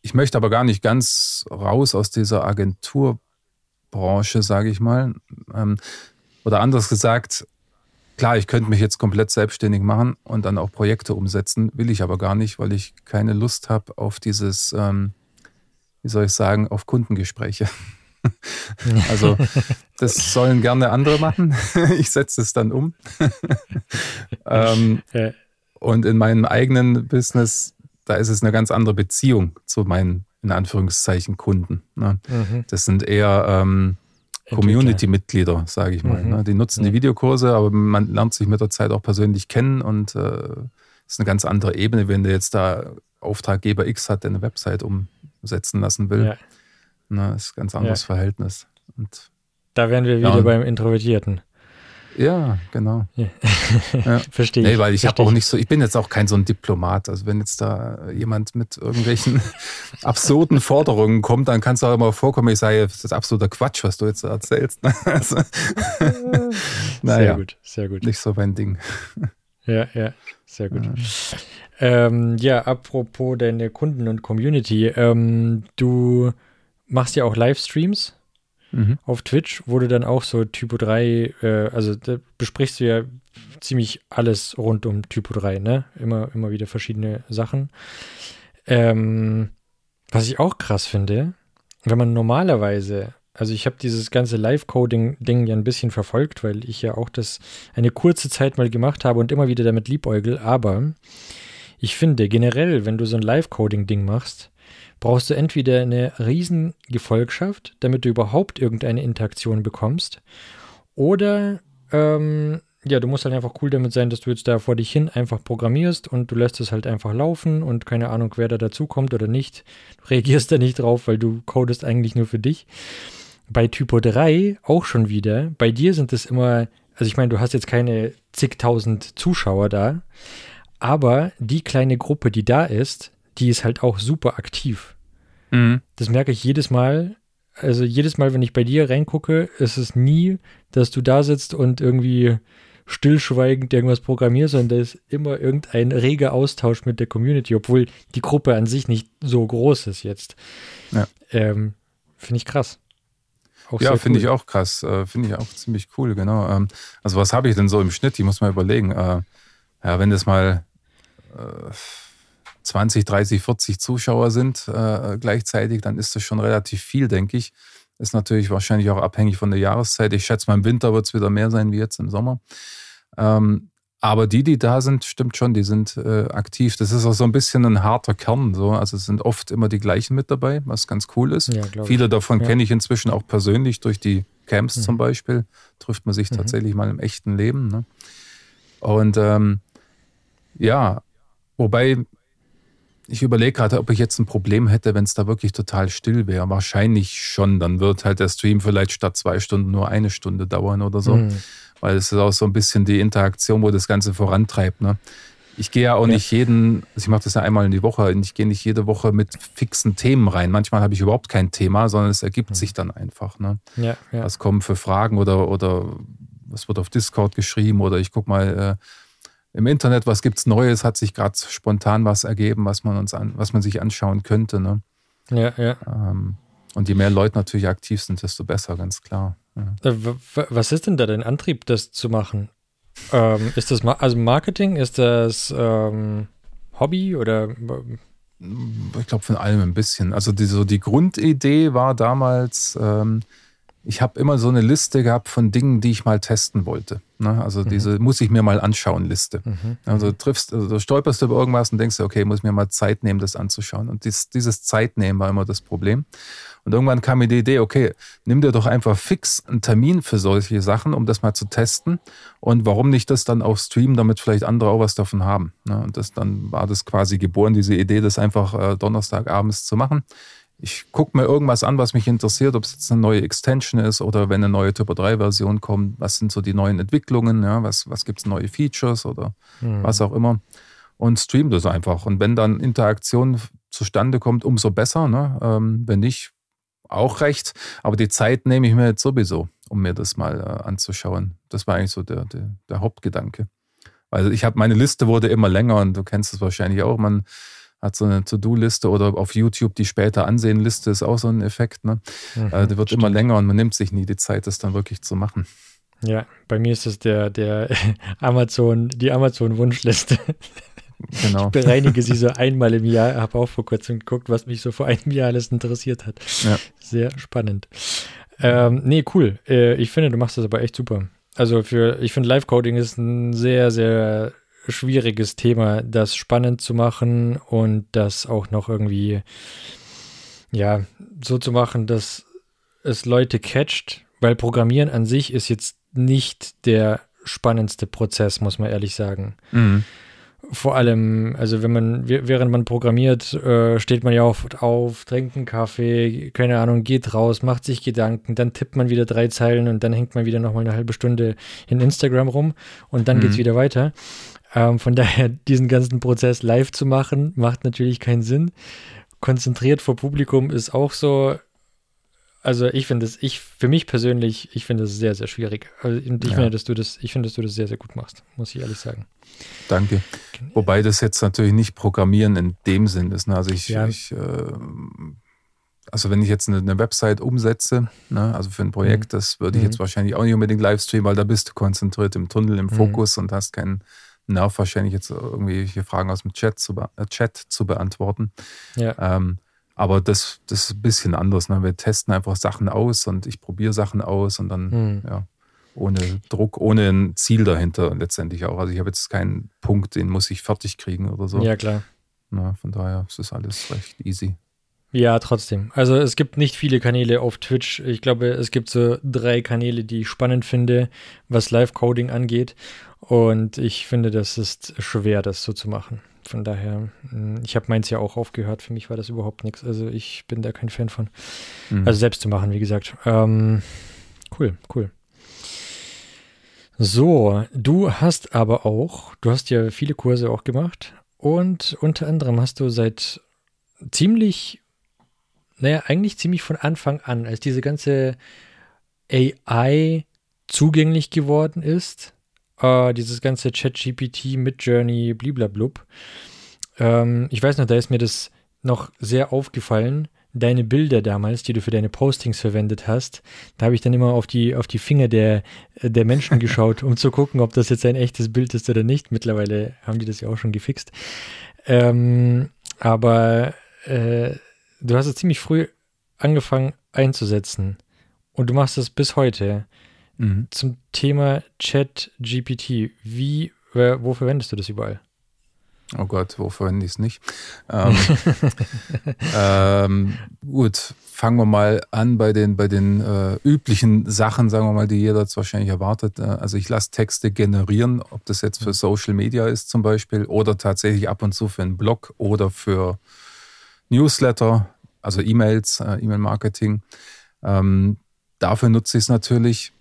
ich möchte aber gar nicht ganz raus aus dieser Agenturbranche, sage ich mal. Ähm, oder anders gesagt, Klar, ich könnte mich jetzt komplett selbstständig machen und dann auch Projekte umsetzen, will ich aber gar nicht, weil ich keine Lust habe auf dieses, ähm, wie soll ich sagen, auf Kundengespräche. also das sollen gerne andere machen. ich setze es dann um. ähm, Und in meinem eigenen Business, da ist es eine ganz andere Beziehung zu meinen, in Anführungszeichen, Kunden. Ne? Mhm. Das sind eher ähm, Community-Mitglieder, sage ich mal. Mhm. Ne? Die nutzen die Videokurse, aber man lernt sich mit der Zeit auch persönlich kennen und äh, ist eine ganz andere Ebene, wenn der jetzt da Auftraggeber X hat, der eine Website umsetzen lassen will. Ja. Na, ist ein ganz anderes ja. Verhältnis. Und da wären wir wieder ja, beim Introvertierten. Ja, genau. Ja. ja. Verstehe ich. Nee, weil ich habe auch nicht so, ich bin jetzt auch kein so ein Diplomat. Also wenn jetzt da jemand mit irgendwelchen absurden Forderungen kommt, dann kann es auch immer vorkommen, ich sage, das ist absoluter Quatsch, was du jetzt erzählst. also, naja, sehr gut, sehr gut. Nicht so mein Ding. Ja, ja, sehr gut. Ja, ähm, ja apropos deine Kunden und Community, ähm, du machst ja auch Livestreams mhm. auf Twitch, du dann auch so Typo 3, äh, also da besprichst du ja ziemlich alles rund um Typo 3, ne? Immer, immer wieder verschiedene Sachen. Ähm, was ich auch krass finde, wenn man normalerweise, also ich habe dieses ganze Live-Coding-Ding ja ein bisschen verfolgt, weil ich ja auch das eine kurze Zeit mal gemacht habe und immer wieder damit liebäugel, aber ich finde generell, wenn du so ein Live-Coding-Ding machst, brauchst du entweder eine riesen Gefolgschaft, damit du überhaupt irgendeine Interaktion bekommst, oder ähm, ja, du musst halt einfach cool damit sein, dass du jetzt da vor dich hin einfach programmierst und du lässt es halt einfach laufen und keine Ahnung, wer da dazukommt oder nicht. Du reagierst da nicht drauf, weil du codest eigentlich nur für dich. Bei Typo 3 auch schon wieder. Bei dir sind es immer, also ich meine, du hast jetzt keine zigtausend Zuschauer da, aber die kleine Gruppe, die da ist, die ist halt auch super aktiv. Mhm. Das merke ich jedes Mal. Also jedes Mal, wenn ich bei dir reingucke, ist es nie, dass du da sitzt und irgendwie stillschweigend irgendwas programmierst, sondern da ist immer irgendein reger Austausch mit der Community, obwohl die Gruppe an sich nicht so groß ist jetzt. Ja. Ähm, finde ich krass. Auch ja, finde cool. ich auch krass. Äh, finde ich auch ziemlich cool, genau. Ähm, also was habe ich denn so im Schnitt? Ich muss mal überlegen. Äh, ja, wenn das mal äh, 20, 30, 40 Zuschauer sind äh, gleichzeitig, dann ist das schon relativ viel, denke ich. Ist natürlich wahrscheinlich auch abhängig von der Jahreszeit. Ich schätze mal, im Winter wird es wieder mehr sein wie jetzt im Sommer. Ähm, aber die, die da sind, stimmt schon, die sind äh, aktiv. Das ist auch so ein bisschen ein harter Kern. So. Also es sind oft immer die gleichen mit dabei, was ganz cool ist. Ja, Viele davon ja. kenne ich inzwischen auch persönlich durch die Camps mhm. zum Beispiel. Trifft man sich mhm. tatsächlich mal im echten Leben. Ne? Und ähm, ja, wobei ich überlege gerade, ob ich jetzt ein Problem hätte, wenn es da wirklich total still wäre. Wahrscheinlich schon. Dann wird halt der Stream vielleicht statt zwei Stunden nur eine Stunde dauern oder so. Mhm. Weil es ist auch so ein bisschen die Interaktion, wo das Ganze vorantreibt. Ne? Ich gehe ja auch ja. nicht jeden, also ich mache das ja einmal in die Woche, ich gehe nicht jede Woche mit fixen Themen rein. Manchmal habe ich überhaupt kein Thema, sondern es ergibt mhm. sich dann einfach. Ne? Ja, ja. Was kommen für Fragen oder, oder was wird auf Discord geschrieben oder ich gucke mal, äh, im Internet, was gibt es Neues, hat sich gerade spontan was ergeben, was man uns an, was man sich anschauen könnte. Ne? Ja, ja. Ähm, und je mehr Leute natürlich aktiv sind, desto besser, ganz klar. Ja. Äh, was ist denn da dein Antrieb, das zu machen? Ähm, ist das also Marketing? Ist das ähm, Hobby oder? Ich glaube von allem ein bisschen. Also die, so die Grundidee war damals, ähm, ich habe immer so eine Liste gehabt von Dingen, die ich mal testen wollte. Ne? Also mhm. diese muss ich mir mal anschauen Liste. Mhm. Also du triffst, also du stolperst über irgendwas und denkst, okay, muss mir mal Zeit nehmen, das anzuschauen. Und dies, dieses Zeitnehmen war immer das Problem. Und irgendwann kam mir die Idee, okay, nimm dir doch einfach fix einen Termin für solche Sachen, um das mal zu testen. Und warum nicht das dann auch streamen, damit vielleicht andere auch was davon haben. Ne? Und das dann war das quasi geboren, diese Idee, das einfach äh, Donnerstagabends zu machen ich gucke mir irgendwas an, was mich interessiert, ob es jetzt eine neue Extension ist oder wenn eine neue Typo 3-Version kommt, was sind so die neuen Entwicklungen, ja, was, was gibt es neue Features oder mhm. was auch immer. Und stream das einfach. Und wenn dann Interaktion zustande kommt, umso besser. Ne? Ähm, wenn nicht, auch recht. Aber die Zeit nehme ich mir jetzt sowieso, um mir das mal äh, anzuschauen. Das war eigentlich so der, der, der Hauptgedanke. Weil ich habe, meine Liste wurde immer länger und du kennst es wahrscheinlich auch. Man hat so eine To-Do-Liste oder auf YouTube die später Ansehen-Liste ist auch so ein Effekt. Ne? Mhm, äh, die wird stimmt. immer länger und man nimmt sich nie die Zeit, das dann wirklich zu machen. Ja, bei mir ist es der, der Amazon, die Amazon-Wunschliste. Genau. Ich bereinige sie so einmal im Jahr, habe auch vor kurzem geguckt, was mich so vor einem Jahr alles interessiert hat. Ja. Sehr spannend. Ähm, nee, cool. Äh, ich finde, du machst das aber echt super. Also für, ich finde Live-Coding ist ein sehr, sehr schwieriges Thema, das spannend zu machen und das auch noch irgendwie, ja, so zu machen, dass es Leute catcht, weil Programmieren an sich ist jetzt nicht der spannendste Prozess, muss man ehrlich sagen. Mhm. Vor allem, also wenn man, während man programmiert, äh, steht man ja oft auf, trinkt einen Kaffee, keine Ahnung, geht raus, macht sich Gedanken, dann tippt man wieder drei Zeilen und dann hängt man wieder nochmal eine halbe Stunde in Instagram rum und dann mhm. geht es wieder weiter. Ähm, von daher, diesen ganzen Prozess live zu machen, macht natürlich keinen Sinn. Konzentriert vor Publikum ist auch so, also ich finde es, ich, für mich persönlich, ich finde es sehr, sehr schwierig. Also ich ja. finde, dass du das, ich finde, dass du das sehr, sehr gut machst, muss ich ehrlich sagen. Danke. Wobei das jetzt natürlich nicht Programmieren in dem Sinn ist. Ne? Also ich, ja. ich äh, also wenn ich jetzt eine, eine Website umsetze, ne, also für ein Projekt, mhm. das würde ich jetzt mhm. wahrscheinlich auch nicht unbedingt live streamen, weil da bist du konzentriert im Tunnel, im mhm. Fokus und hast keinen Nerv wahrscheinlich jetzt irgendwelche Fragen aus dem Chat zu, äh, Chat zu beantworten. Ja. Ähm, aber das, das ist ein bisschen anders. Ne? Wir testen einfach Sachen aus und ich probiere Sachen aus und dann, hm. ja, ohne Druck, ohne ein Ziel dahinter letztendlich auch. Also ich habe jetzt keinen Punkt, den muss ich fertig kriegen oder so. Ja, klar. Na, von daher ist das alles recht easy. Ja, trotzdem. Also es gibt nicht viele Kanäle auf Twitch. Ich glaube, es gibt so drei Kanäle, die ich spannend finde, was Live-Coding angeht. Und ich finde, das ist schwer, das so zu machen. Von daher, hm, ich habe meins ja auch aufgehört. Für mich war das überhaupt nichts. Also ich bin da kein Fan von. Mhm. Also selbst zu machen, wie gesagt. Ähm, cool, cool. So, du hast aber auch, du hast ja viele Kurse auch gemacht und unter anderem hast du seit ziemlich, naja, eigentlich ziemlich von Anfang an, als diese ganze AI zugänglich geworden ist, äh, dieses ganze Chat-GPT, Mid-Journey, bliblablub. Ähm, ich weiß noch, da ist mir das noch sehr aufgefallen. Deine Bilder damals, die du für deine Postings verwendet hast, da habe ich dann immer auf die, auf die Finger der, der Menschen geschaut, um zu gucken, ob das jetzt ein echtes Bild ist oder nicht. Mittlerweile haben die das ja auch schon gefixt. Ähm, aber äh, du hast es ziemlich früh angefangen einzusetzen. Und du machst es bis heute. Mhm. Zum Thema Chat GPT. Wie, wo verwendest du das überall? Oh Gott, wo verwende ich es nicht? Ähm, ähm, gut, fangen wir mal an bei den, bei den äh, üblichen Sachen, sagen wir mal, die jeder jetzt wahrscheinlich erwartet. Äh, also ich lasse Texte generieren, ob das jetzt für Social Media ist zum Beispiel oder tatsächlich ab und zu für einen Blog oder für Newsletter, also E-Mails, äh, E-Mail-Marketing. Ähm, dafür nutze ich es natürlich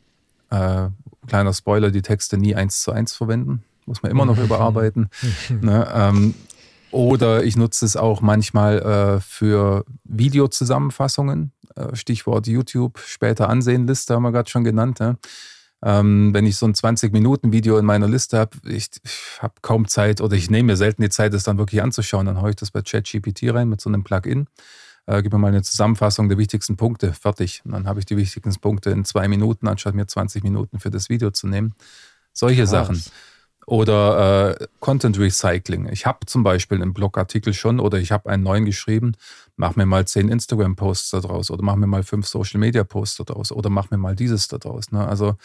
äh, kleiner Spoiler, die Texte nie eins zu eins verwenden. Muss man immer noch überarbeiten. ne, ähm, oder ich nutze es auch manchmal äh, für Videozusammenfassungen. Äh, Stichwort YouTube, später Ansehenliste haben wir gerade schon genannt. Ja? Ähm, wenn ich so ein 20-Minuten-Video in meiner Liste habe, ich, ich habe kaum Zeit oder ich nehme mir selten die Zeit, das dann wirklich anzuschauen, dann haue ich das bei ChatGPT rein mit so einem Plugin äh, gib mir mal eine Zusammenfassung der wichtigsten Punkte, fertig. Und dann habe ich die wichtigsten Punkte in zwei Minuten, anstatt mir 20 Minuten für das Video zu nehmen. Solche Krass. Sachen. Oder äh, Content Recycling. Ich habe zum Beispiel einen Blogartikel schon oder ich habe einen neuen geschrieben, mach mir mal zehn Instagram-Posts daraus oder mach mir mal fünf Social-Media-Posts daraus oder mach mir mal dieses daraus. Ne? Also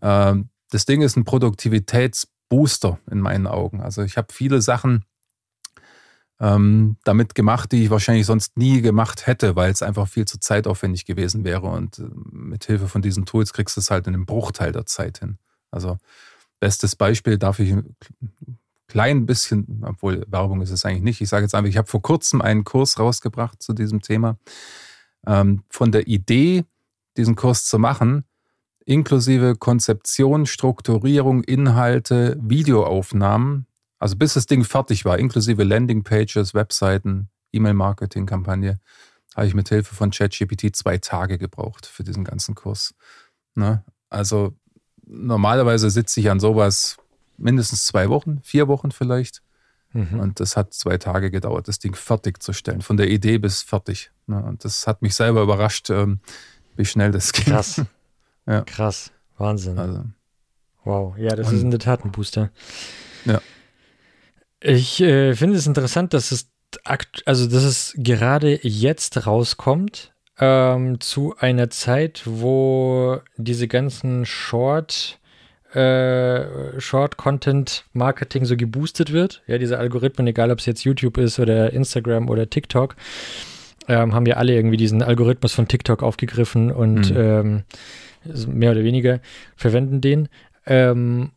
das Ding ist ein Produktivitätsbooster in meinen Augen. Also ich habe viele Sachen, ähm, damit gemacht, die ich wahrscheinlich sonst nie gemacht hätte, weil es einfach viel zu zeitaufwendig gewesen wäre. Und äh, mit Hilfe von diesen Tools kriegst du es halt in einem Bruchteil der Zeit hin. Also bestes Beispiel darf ich ein klein bisschen, obwohl Werbung ist es eigentlich nicht. Ich sage jetzt einfach, ich habe vor kurzem einen Kurs rausgebracht zu diesem Thema. Ähm, von der Idee, diesen Kurs zu machen, inklusive Konzeption, Strukturierung, Inhalte, Videoaufnahmen, also bis das Ding fertig war, inklusive Landingpages, Webseiten, E-Mail-Marketing-Kampagne, habe ich mit Hilfe von ChatGPT zwei Tage gebraucht für diesen ganzen Kurs. Ne? Also normalerweise sitze ich an sowas mindestens zwei Wochen, vier Wochen vielleicht. Mhm. Und das hat zwei Tage gedauert, das Ding fertig zu stellen, von der Idee bis fertig. Ne? Und das hat mich selber überrascht, ähm, wie schnell das geht. Krass. ja. Krass. Wahnsinn. Also. Wow. Ja, das ist in der Tat ein Booster. Ja. Ich äh, finde es interessant, dass es also dass es gerade jetzt rauskommt ähm, zu einer Zeit, wo diese ganzen Short äh, Short-Content-Marketing so geboostet wird. Ja, diese Algorithmen, egal ob es jetzt YouTube ist oder Instagram oder TikTok, ähm, haben ja alle irgendwie diesen Algorithmus von TikTok aufgegriffen und mhm. ähm, mehr oder weniger verwenden den. Ähm,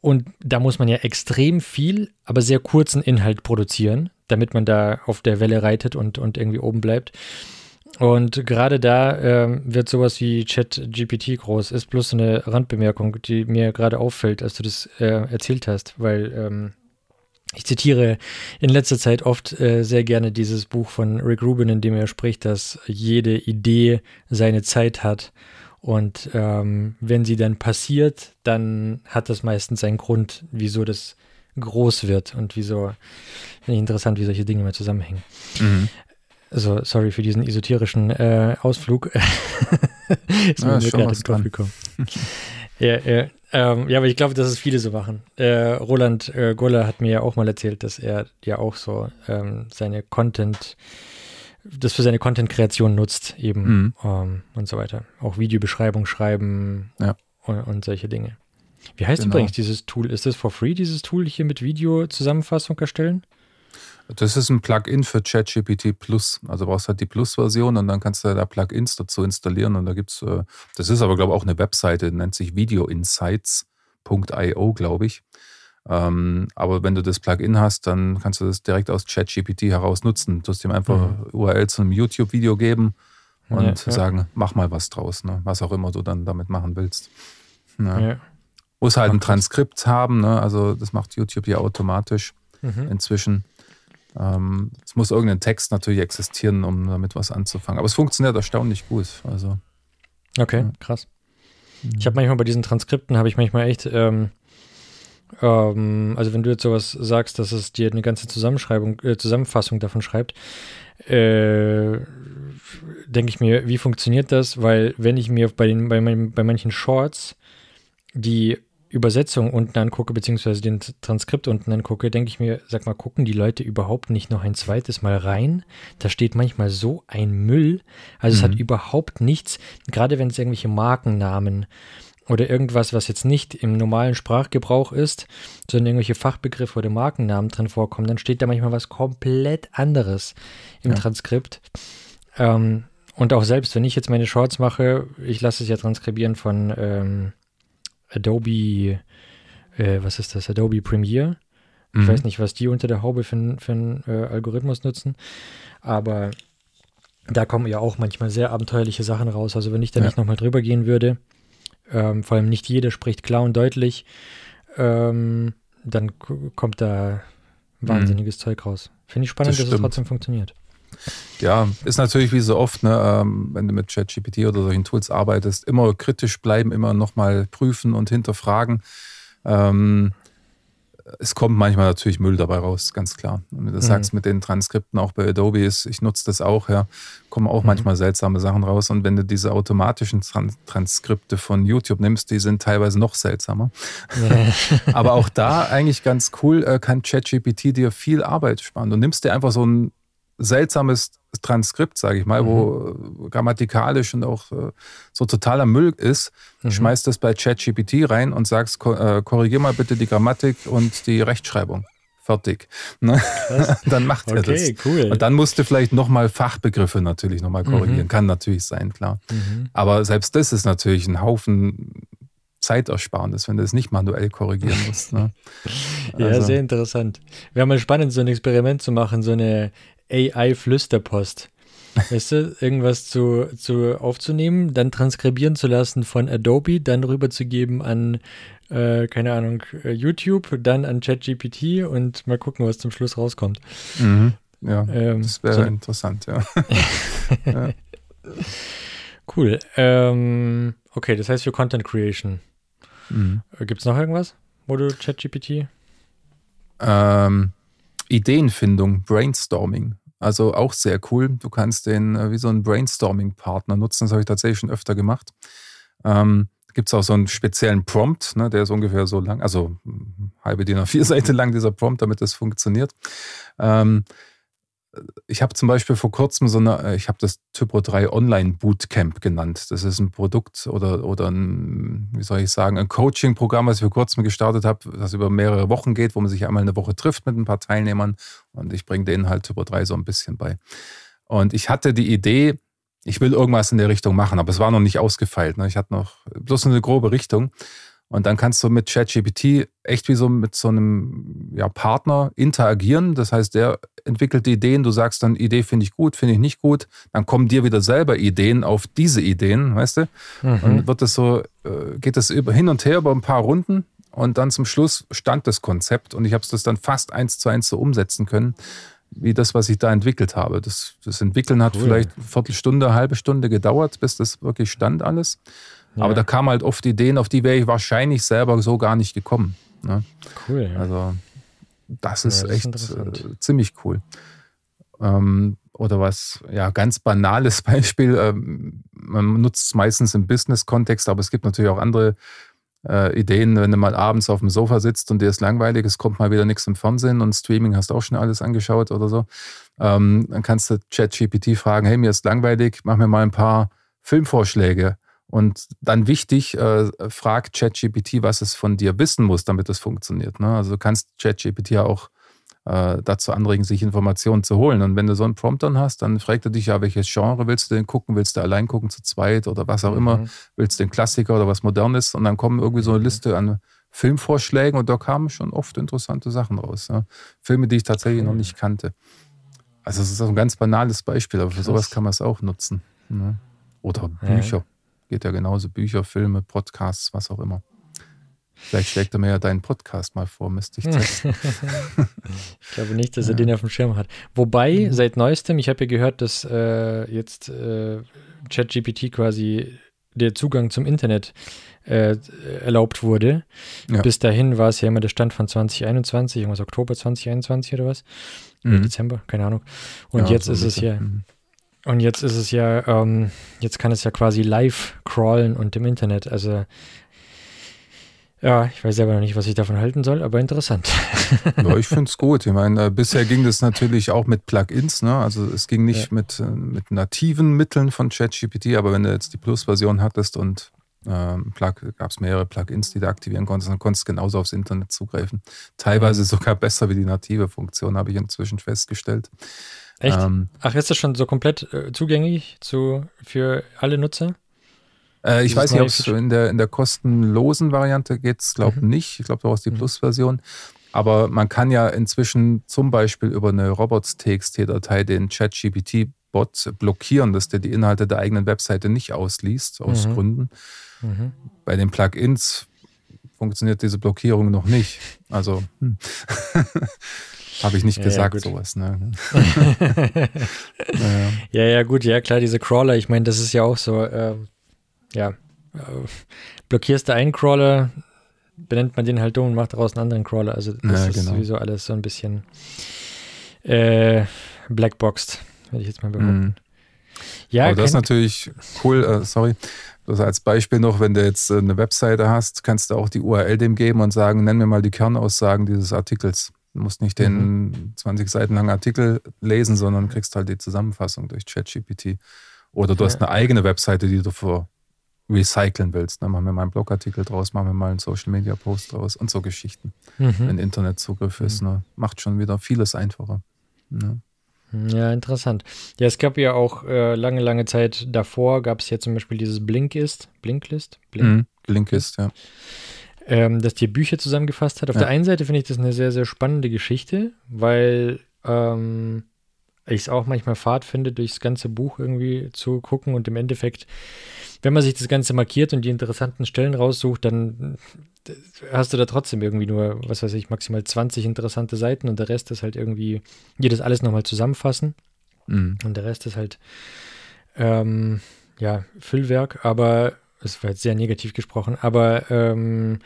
und da muss man ja extrem viel, aber sehr kurzen Inhalt produzieren, damit man da auf der Welle reitet und, und irgendwie oben bleibt. Und gerade da ähm, wird sowas wie Chat-GPT groß. Ist bloß eine Randbemerkung, die mir gerade auffällt, als du das äh, erzählt hast, weil ähm, ich zitiere in letzter Zeit oft äh, sehr gerne dieses Buch von Rick Rubin, in dem er spricht, dass jede Idee seine Zeit hat. Und ähm, wenn sie dann passiert, dann hat das meistens einen Grund, wieso das groß wird und wieso, finde ich interessant, wie solche Dinge mal zusammenhängen. Mhm. Also, sorry für diesen esoterischen äh, Ausflug. ist mir ja, gerade drauf gekommen. ja, ja, ähm, ja, aber ich glaube, dass es viele so machen. Äh, Roland äh, Goller hat mir ja auch mal erzählt, dass er ja auch so ähm, seine Content, das für seine Content-Kreation nutzt, eben mhm. ähm, und so weiter. Auch Videobeschreibung schreiben ja. und, und, solche Dinge. Wie heißt genau. übrigens dieses Tool? Ist das for free, dieses Tool hier mit Video-Zusammenfassung erstellen? Das ist ein Plugin für ChatGPT Plus. Also brauchst halt die Plus-Version und dann kannst du da Plugins dazu installieren. Und da gibt es, äh, das ist aber, glaube ich, auch eine Webseite, nennt sich videoinsights.io, glaube ich. Ähm, aber wenn du das Plugin hast, dann kannst du das direkt aus ChatGPT heraus nutzen. Du musst ihm einfach mhm. URL zu einem YouTube-Video geben und ja, ja. sagen, mach mal was draus, ne? was auch immer du dann damit machen willst. Ja. Ja. Muss halt ein Transkript haben, ne? also das macht YouTube ja automatisch mhm. inzwischen. Ähm, es muss irgendein Text natürlich existieren, um damit was anzufangen. Aber es funktioniert erstaunlich gut. Also, okay, ja. krass. Ich habe manchmal bei diesen Transkripten, habe ich manchmal echt, ähm, ähm, also wenn du jetzt sowas sagst, dass es dir eine ganze Zusammenschreibung, äh, Zusammenfassung davon schreibt, äh, denke ich mir, wie funktioniert das? Weil wenn ich mir bei, den, bei, mein, bei manchen Shorts die Übersetzung unten angucke, beziehungsweise den Transkript unten angucke, denke ich mir, sag mal, gucken die Leute überhaupt nicht noch ein zweites Mal rein? Da steht manchmal so ein Müll. Also mhm. es hat mhm. überhaupt nichts, gerade wenn es irgendwelche Markennamen oder irgendwas, was jetzt nicht im normalen Sprachgebrauch ist, sondern irgendwelche Fachbegriffe oder Markennamen drin vorkommen, dann steht da manchmal was komplett anderes im ja. Transkript. Ähm, und auch selbst, wenn ich jetzt meine Shorts mache, ich lasse es ja transkribieren von ähm, Adobe, äh, was ist das? Adobe Premiere. Ich mhm. weiß nicht, was die unter der Haube für, für einen äh, Algorithmus nutzen, aber da kommen ja auch manchmal sehr abenteuerliche Sachen raus. Also wenn ich da ja. nicht nochmal drüber gehen würde, ähm, vor allem nicht jeder spricht klar und deutlich, ähm, dann kommt da wahnsinniges mhm. Zeug raus. Finde ich spannend, das dass es trotzdem funktioniert. Ja, ist natürlich wie so oft, ne, ähm, wenn du mit ChatGPT oder solchen Tools arbeitest, immer kritisch bleiben, immer nochmal prüfen und hinterfragen. Ähm, es kommt manchmal natürlich Müll dabei raus, ganz klar. Und du mhm. sagst mit den Transkripten auch bei Adobe ist, ich nutze das auch, ja, kommen auch mhm. manchmal seltsame Sachen raus. Und wenn du diese automatischen Trans Transkripte von YouTube nimmst, die sind teilweise noch seltsamer. Ja. Aber auch da eigentlich ganz cool, äh, kann ChatGPT dir viel Arbeit sparen. Du nimmst dir einfach so ein seltsames Transkript, sage ich mal, mhm. wo grammatikalisch und auch äh, so totaler Müll ist, mhm. schmeißt das bei ChatGPT rein und sagst, äh, korrigier mal bitte die Grammatik und die Rechtschreibung. Fertig. Ne? dann macht er okay, das. Cool. Und dann musst du vielleicht nochmal Fachbegriffe natürlich nochmal korrigieren. Mhm. Kann natürlich sein, klar. Mhm. Aber selbst das ist natürlich ein Haufen Zeitersparnis, wenn du es nicht manuell korrigieren musst. Ne? ja, also. sehr interessant. Wäre mal spannend, so ein Experiment zu machen, so eine AI-Flüsterpost. Weißt du, irgendwas zu, zu aufzunehmen, dann transkribieren zu lassen von Adobe, dann rüberzugeben an, äh, keine Ahnung, äh, YouTube, dann an ChatGPT und mal gucken, was zum Schluss rauskommt. Mhm. Ja, ähm, das wäre so. interessant, ja. ja. Cool. Ähm, okay, das heißt für Content Creation. Mhm. Äh, Gibt es noch irgendwas, wo du ChatGPT? Ähm, Ideenfindung, Brainstorming. Also auch sehr cool. Du kannst den äh, wie so einen Brainstorming-Partner nutzen. Das habe ich tatsächlich schon öfter gemacht. Ähm, Gibt es auch so einen speziellen Prompt, ne, der ist ungefähr so lang, also halbe DIN A4 Seite lang, dieser Prompt, damit das funktioniert. Ähm, ich habe zum Beispiel vor kurzem so eine, ich habe das Typo 3 Online Bootcamp genannt. Das ist ein Produkt oder, oder ein, wie soll ich sagen, ein Coaching-Programm, was ich vor kurzem gestartet habe, das über mehrere Wochen geht, wo man sich einmal eine Woche trifft mit ein paar Teilnehmern und ich bringe denen halt Typo 3 so ein bisschen bei. Und ich hatte die Idee, ich will irgendwas in der Richtung machen, aber es war noch nicht ausgefeilt. Ne? Ich hatte noch bloß eine grobe Richtung. Und dann kannst du mit ChatGPT echt wie so mit so einem ja, Partner interagieren. Das heißt, der entwickelt Ideen, du sagst dann, Idee finde ich gut, finde ich nicht gut. Dann kommen dir wieder selber Ideen auf diese Ideen, weißt du? Mhm. Und wird es so, äh, geht das über, hin und her über ein paar Runden und dann zum Schluss stand das Konzept und ich habe es das dann fast eins zu eins so umsetzen können, wie das, was ich da entwickelt habe. Das, das Entwickeln hat cool. vielleicht eine Viertelstunde, eine halbe Stunde gedauert, bis das wirklich stand alles. Ja. Aber da kamen halt oft Ideen, auf die wäre ich wahrscheinlich selber so gar nicht gekommen. Ne? Cool. Ja. Also das ist ja, das echt ist äh, ziemlich cool. Ähm, oder was, ja, ganz banales Beispiel. Ähm, man nutzt es meistens im Business-Kontext, aber es gibt natürlich auch andere äh, Ideen, wenn du mal abends auf dem Sofa sitzt und dir ist langweilig, es kommt mal wieder nichts im Fernsehen und Streaming hast du auch schon alles angeschaut oder so. Ähm, dann kannst du ChatGPT fragen, hey, mir ist langweilig, mach mir mal ein paar Filmvorschläge. Und dann wichtig, äh, frag ChatGPT, was es von dir wissen muss, damit es funktioniert. Ne? Also du kannst ChatGPT ja auch äh, dazu anregen, sich Informationen zu holen. Und wenn du so einen Prompt dann hast, dann fragt er dich ja, welches Genre willst du denn gucken? Willst du allein gucken zu zweit oder was auch mhm. immer? Willst du den Klassiker oder was Modernes? Und dann kommen irgendwie so eine mhm. Liste an Filmvorschlägen und da kamen schon oft interessante Sachen raus. Ne? Filme, die ich tatsächlich okay. noch nicht kannte. Also es ist ein ganz banales Beispiel, aber für Krass. sowas kann man es auch nutzen. Ne? Oder Bücher. Ja. Geht ja genauso. Bücher, Filme, Podcasts, was auch immer. Vielleicht schlägt er mir ja deinen Podcast mal vor, müsste ich testen. ich glaube nicht, dass er ja. den auf dem Schirm hat. Wobei, mhm. seit neuestem, ich habe ja gehört, dass äh, jetzt äh, ChatGPT quasi der Zugang zum Internet äh, erlaubt wurde. Ja. Bis dahin war es ja immer der Stand von 2021, irgendwas Oktober 2021 oder was? Mhm. Dezember, keine Ahnung. Und ja, jetzt so ist es ja. Mhm. Und jetzt ist es ja, ähm, jetzt kann es ja quasi live crawlen und im Internet. Also ja, ich weiß selber noch nicht, was ich davon halten soll, aber interessant. Ja, ich finde es gut. Ich meine, äh, bisher ging das natürlich auch mit Plugins. Ne? Also es ging nicht ja. mit, äh, mit nativen Mitteln von ChatGPT, aber wenn du jetzt die Plus-Version hattest und ähm, gab es mehrere Plugins, die du aktivieren konntest, dann konntest du genauso aufs Internet zugreifen. Teilweise sogar besser wie die native Funktion, habe ich inzwischen festgestellt. Echt? Ähm, Ach, ist das schon so komplett äh, zugänglich zu, für alle Nutzer? Äh, ich weiß nicht, ob es in der, in der kostenlosen Variante geht, es glaube mhm. nicht. Ich glaube, du brauchst die mhm. Plus-Version. Aber man kann ja inzwischen zum Beispiel über eine Robots-TXT-Datei den ChatGPT-Bot blockieren, dass der die Inhalte der eigenen Webseite nicht ausliest, aus mhm. Gründen. Mhm. Bei den Plugins funktioniert diese Blockierung noch nicht. Also hm. habe ich nicht ja, gesagt, ja, sowas. Ne? naja. Ja, ja, gut, ja, klar, diese Crawler, ich meine, das ist ja auch so. Äh, ja, äh, blockierst du einen Crawler, benennt man den halt dumm und macht daraus einen anderen Crawler. Also das ja, ist genau. sowieso alles so ein bisschen äh, blackboxed, würde ich jetzt mal behaupten. Mhm. Ja, Aber das ist natürlich cool, äh, sorry. Das als Beispiel noch, wenn du jetzt äh, eine Webseite hast, kannst du auch die URL dem geben und sagen, nenn mir mal die Kernaussagen dieses Artikels. Du musst nicht den mhm. 20 Seiten langen Artikel lesen, sondern kriegst halt die Zusammenfassung durch ChatGPT. Oder du hast eine eigene Webseite, die du vor recyceln willst. Ne? Machen wir mal einen Blogartikel draus, machen wir mal einen Social Media Post draus und so Geschichten. Mhm. Wenn Internetzugriff ist, mhm. ne? macht schon wieder vieles einfacher. Ne? Ja, interessant. Ja, es gab ja auch äh, lange, lange Zeit davor, gab es ja zum Beispiel dieses Blinkist, Blinklist? Blink? Mhm, Blinkist, ja. Ähm, das dir Bücher zusammengefasst hat. Auf ja. der einen Seite finde ich das eine sehr, sehr spannende Geschichte, weil ähm, ich es auch manchmal fad finde, durchs ganze Buch irgendwie zu gucken und im Endeffekt wenn man sich das Ganze markiert und die interessanten Stellen raussucht, dann hast du da trotzdem irgendwie nur, was weiß ich, maximal 20 interessante Seiten und der Rest ist halt irgendwie, jedes alles nochmal zusammenfassen. Mhm. Und der Rest ist halt, ähm, ja, Füllwerk, aber es war jetzt sehr negativ gesprochen, aber ähm,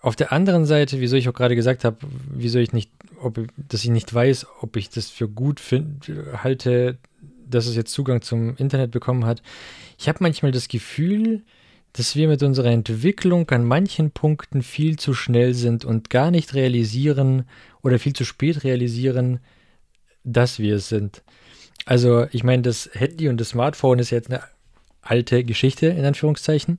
auf der anderen Seite, wieso ich auch gerade gesagt habe, wieso ich nicht, ob, dass ich nicht weiß, ob ich das für gut find, halte, dass es jetzt Zugang zum Internet bekommen hat. Ich habe manchmal das Gefühl, dass wir mit unserer Entwicklung an manchen Punkten viel zu schnell sind und gar nicht realisieren oder viel zu spät realisieren, dass wir es sind. Also, ich meine, das Handy und das Smartphone ist jetzt eine alte Geschichte, in Anführungszeichen.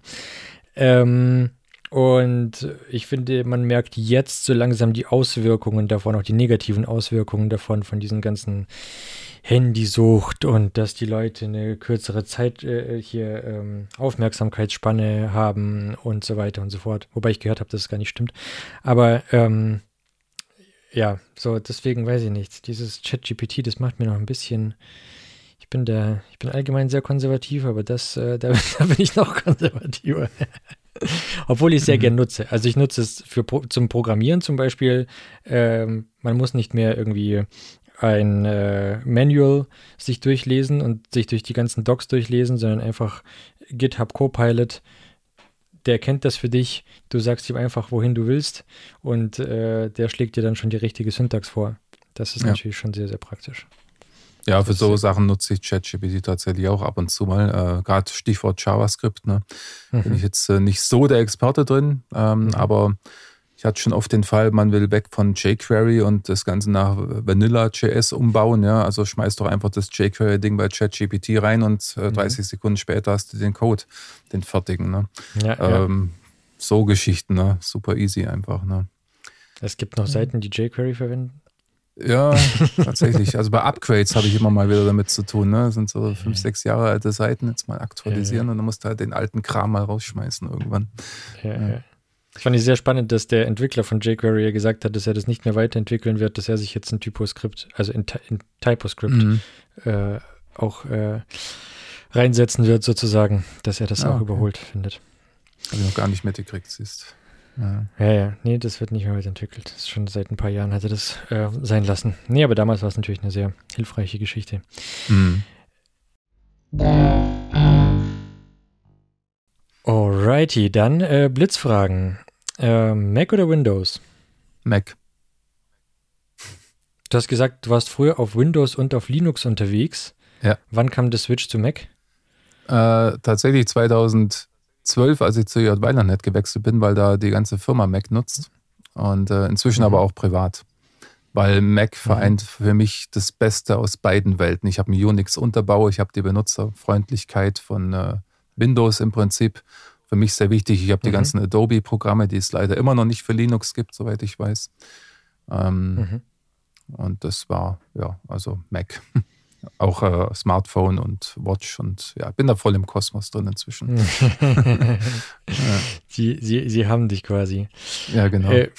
Ähm, und ich finde, man merkt jetzt so langsam die Auswirkungen davon, auch die negativen Auswirkungen davon, von diesen ganzen Handysucht und dass die Leute eine kürzere Zeit äh, hier ähm, Aufmerksamkeitsspanne haben und so weiter und so fort. Wobei ich gehört habe, dass es gar nicht stimmt. Aber ähm, ja, so deswegen weiß ich nicht. Dieses ChatGPT, das macht mir noch ein bisschen. Ich bin der, ich bin allgemein sehr konservativ, aber das, äh, da, da, bin ich noch konservativer. Obwohl ich es sehr mhm. gern nutze. Also ich nutze es für zum Programmieren zum Beispiel. Ähm, man muss nicht mehr irgendwie ein äh, Manual sich durchlesen und sich durch die ganzen Docs durchlesen, sondern einfach GitHub Copilot, der kennt das für dich. Du sagst ihm einfach, wohin du willst und äh, der schlägt dir dann schon die richtige Syntax vor. Das ist ja. natürlich schon sehr, sehr praktisch. Ja, für so Sachen nutze ich ChatGPT tatsächlich auch ab und zu mal. Äh, Gerade Stichwort JavaScript. Ne? Mhm. Bin ich jetzt äh, nicht so der Experte drin, ähm, mhm. aber ich hatte schon oft den Fall, man will weg von jQuery und das Ganze nach Vanilla.js umbauen. Ja, also schmeißt doch einfach das jQuery-Ding bei ChatGPT rein und äh, 30 mhm. Sekunden später hast du den Code, den fertigen. Ne? Ja, ähm, ja. So Geschichten, ne? super easy einfach. Ne? Es gibt noch Seiten, die jQuery verwenden. Ja, tatsächlich. Also bei Upgrades habe ich immer mal wieder damit zu tun. Ne? Das sind so fünf, sechs Jahre alte Seiten, jetzt mal aktualisieren und dann musst du halt den alten Kram mal rausschmeißen irgendwann. Ja. Das fand ich sehr spannend, dass der Entwickler von jQuery ja gesagt hat, dass er das nicht mehr weiterentwickeln wird, dass er sich jetzt ein Typoskript, also in, in Typoscript, mhm. äh, auch äh, reinsetzen wird, sozusagen, dass er das ah, auch okay. überholt findet. Habe ich noch gar nicht mitgekriegt, siehst. Ja. ja, ja, nee, das wird nicht mehr weiterentwickelt. Das ist schon seit ein paar Jahren hat er das äh, sein lassen. Nee, aber damals war es natürlich eine sehr hilfreiche Geschichte. Mhm. Alrighty, dann äh, Blitzfragen. Äh, Mac oder Windows? Mac. Du hast gesagt, du warst früher auf Windows und auf Linux unterwegs. Ja. Wann kam der Switch zu Mac? Äh, tatsächlich 2012, als ich zu J. Weilernet gewechselt bin, weil da die ganze Firma Mac nutzt. Und äh, inzwischen mhm. aber auch privat. Weil Mac mhm. vereint mhm. für mich das Beste aus beiden Welten. Ich habe einen Unix-Unterbau, ich habe die Benutzerfreundlichkeit von äh, Windows im Prinzip für mich sehr wichtig. Ich habe die mhm. ganzen Adobe-Programme, die es leider immer noch nicht für Linux gibt, soweit ich weiß. Ähm, mhm. Und das war, ja, also Mac. Auch äh, Smartphone und Watch und ja, bin da voll im Kosmos drin inzwischen. ja. sie, sie, sie haben dich quasi. Ja, genau. Äh,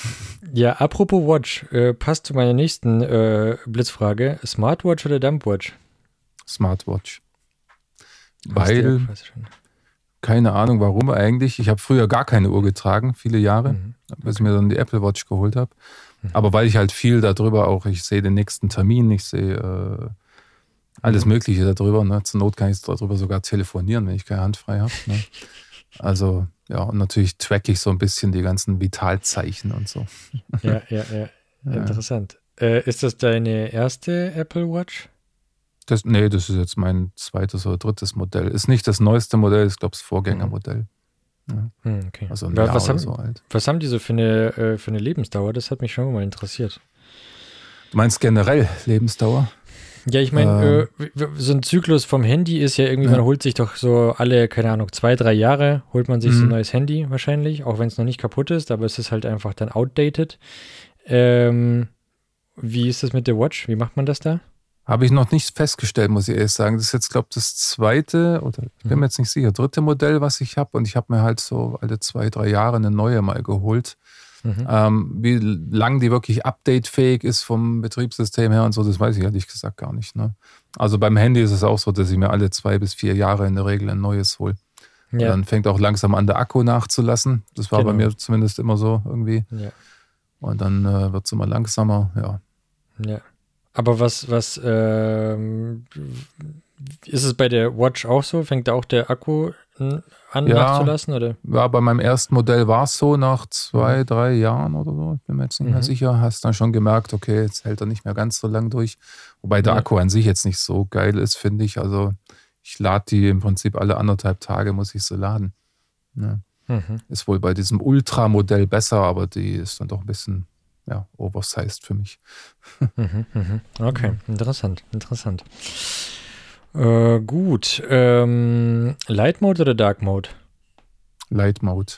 ja, apropos Watch, äh, passt zu meiner nächsten äh, Blitzfrage. Smartwatch oder Dumpwatch? Smartwatch. Weil, keine Ahnung warum eigentlich. Ich habe früher gar keine Uhr getragen, viele Jahre, mhm. okay. bis ich mir dann die Apple Watch geholt habe. Mhm. Aber weil ich halt viel darüber auch, ich sehe den nächsten Termin, ich sehe äh, alles mhm. Mögliche darüber. Ne? Zur Not kann ich darüber sogar telefonieren, wenn ich keine Hand frei habe. Ne? Also, ja, und natürlich track ich so ein bisschen die ganzen Vitalzeichen und so. Ja, ja, ja. Interessant. Äh, ist das deine erste Apple Watch? Das, nee, das ist jetzt mein zweites oder drittes Modell. Ist nicht das neueste Modell, ist, glaube ich, das Vorgängermodell. Ja. Hm, okay. Also ein Jahr was, haben, so alt. was haben die so für eine, äh, für eine Lebensdauer? Das hat mich schon mal interessiert. Du meinst generell Lebensdauer? Ja, ich meine, ähm, äh, so ein Zyklus vom Handy ist ja irgendwie, ja. man holt sich doch so alle, keine Ahnung, zwei, drei Jahre, holt man sich mhm. so ein mhm. neues Handy wahrscheinlich, auch wenn es noch nicht kaputt ist, aber es ist halt einfach dann outdated. Ähm, wie ist das mit der Watch? Wie macht man das da? Habe ich noch nicht festgestellt, muss ich ehrlich sagen. Das ist jetzt, glaube ich, das zweite oder ich bin mhm. mir jetzt nicht sicher, dritte Modell, was ich habe. Und ich habe mir halt so alle zwei, drei Jahre eine neue mal geholt. Mhm. Ähm, wie lang die wirklich updatefähig ist vom Betriebssystem her und so, das weiß ich ehrlich gesagt gar nicht. Ne? Also beim Handy ist es auch so, dass ich mir alle zwei bis vier Jahre in der Regel ein neues hole. Ja. Dann fängt auch langsam an, der Akku nachzulassen. Das war genau. bei mir zumindest immer so irgendwie. Ja. Und dann äh, wird es immer langsamer, ja. Ja. Aber was, was, ähm, ist es bei der Watch auch so? Fängt da auch der Akku an ja, nachzulassen? Oder? Ja, bei meinem ersten Modell war es so, nach zwei, mhm. drei Jahren oder so, ich bin mir jetzt nicht mhm. mehr sicher, hast dann schon gemerkt, okay, jetzt hält er nicht mehr ganz so lang durch. Wobei der ja. Akku an sich jetzt nicht so geil ist, finde ich. Also ich lade die im Prinzip alle anderthalb Tage, muss ich sie laden. Ja. Mhm. Ist wohl bei diesem Ultra-Modell besser, aber die ist dann doch ein bisschen ja, oversized für mich. Mhm, mhm. Okay, interessant, interessant. Äh, gut. Ähm, Light Mode oder Dark Mode? Light Mode.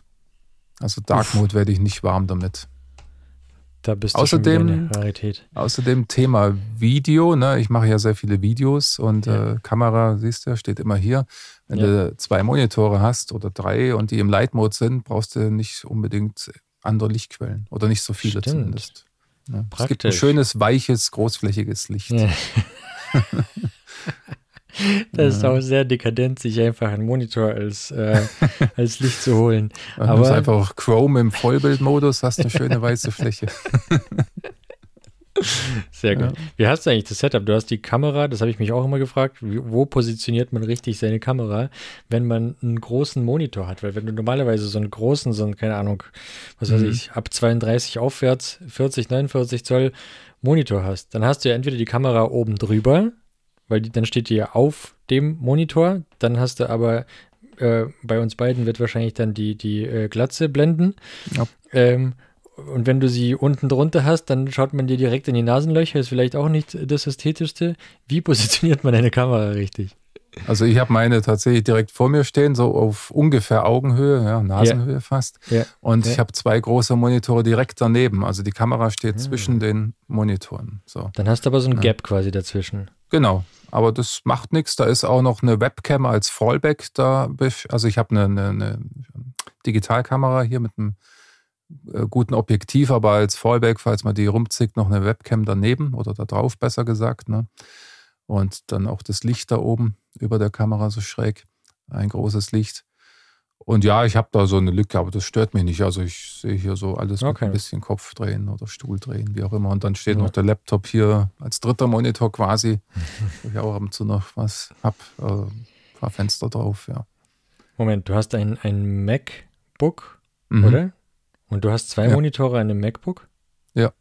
Also Dark Uff. Mode werde ich nicht warm damit. Da bist du außerdem, schon eine Rarität. Außerdem Thema Video. Ne? Ich mache ja sehr viele Videos und ja. äh, Kamera, siehst du, steht immer hier. Wenn ja. du zwei Monitore hast oder drei und die im Light Mode sind, brauchst du nicht unbedingt andere Lichtquellen oder nicht so viele Stimmt. zumindest. Ja. Es gibt ein schönes, weiches, großflächiges Licht. Das ist auch sehr dekadent, sich einfach einen Monitor als, äh, als Licht zu holen. Du Aber einfach auch Chrome im Vollbildmodus, hast eine schöne weiße Fläche. Sehr gut. Ja. Wie hast du eigentlich das Setup? Du hast die Kamera, das habe ich mich auch immer gefragt. Wo positioniert man richtig seine Kamera, wenn man einen großen Monitor hat? Weil wenn du normalerweise so einen großen, so einen, keine Ahnung, was mhm. weiß ich, ab 32 aufwärts, 40, 49 Zoll Monitor hast, dann hast du ja entweder die Kamera oben drüber, weil die, dann steht die ja auf dem Monitor. Dann hast du aber äh, bei uns beiden wird wahrscheinlich dann die, die äh, Glatze blenden. Ja. Ähm, und wenn du sie unten drunter hast, dann schaut man dir direkt in die Nasenlöcher. Ist vielleicht auch nicht das Ästhetischste. Wie positioniert man eine Kamera richtig? Also ich habe meine tatsächlich direkt vor mir stehen, so auf ungefähr Augenhöhe, ja, Nasenhöhe ja. fast. Ja. Und ich habe zwei große Monitore direkt daneben. Also die Kamera steht zwischen den Monitoren. So. Dann hast du aber so ein Gap quasi dazwischen. Genau, aber das macht nichts. Da ist auch noch eine Webcam als Fallback da. Also ich habe eine, eine, eine, Digitalkamera hier mit einem äh, guten Objektiv, aber als Fallback, falls man die rumzickt, noch eine Webcam daneben oder da drauf, besser gesagt. Ne? Und dann auch das Licht da oben über der Kamera so schräg. Ein großes Licht. Und ja, ich habe da so eine Lücke, aber das stört mich nicht. Also ich sehe hier so alles okay. mit ein bisschen Kopf drehen oder Stuhl drehen, wie auch immer. Und dann steht ja. noch der Laptop hier als dritter Monitor quasi, wo ich auch ab und zu noch was habe. Äh, ein paar Fenster drauf, ja. Moment, du hast ein, ein MacBook, mhm. oder? Und du hast zwei ja. Monitore an einem MacBook? Ja.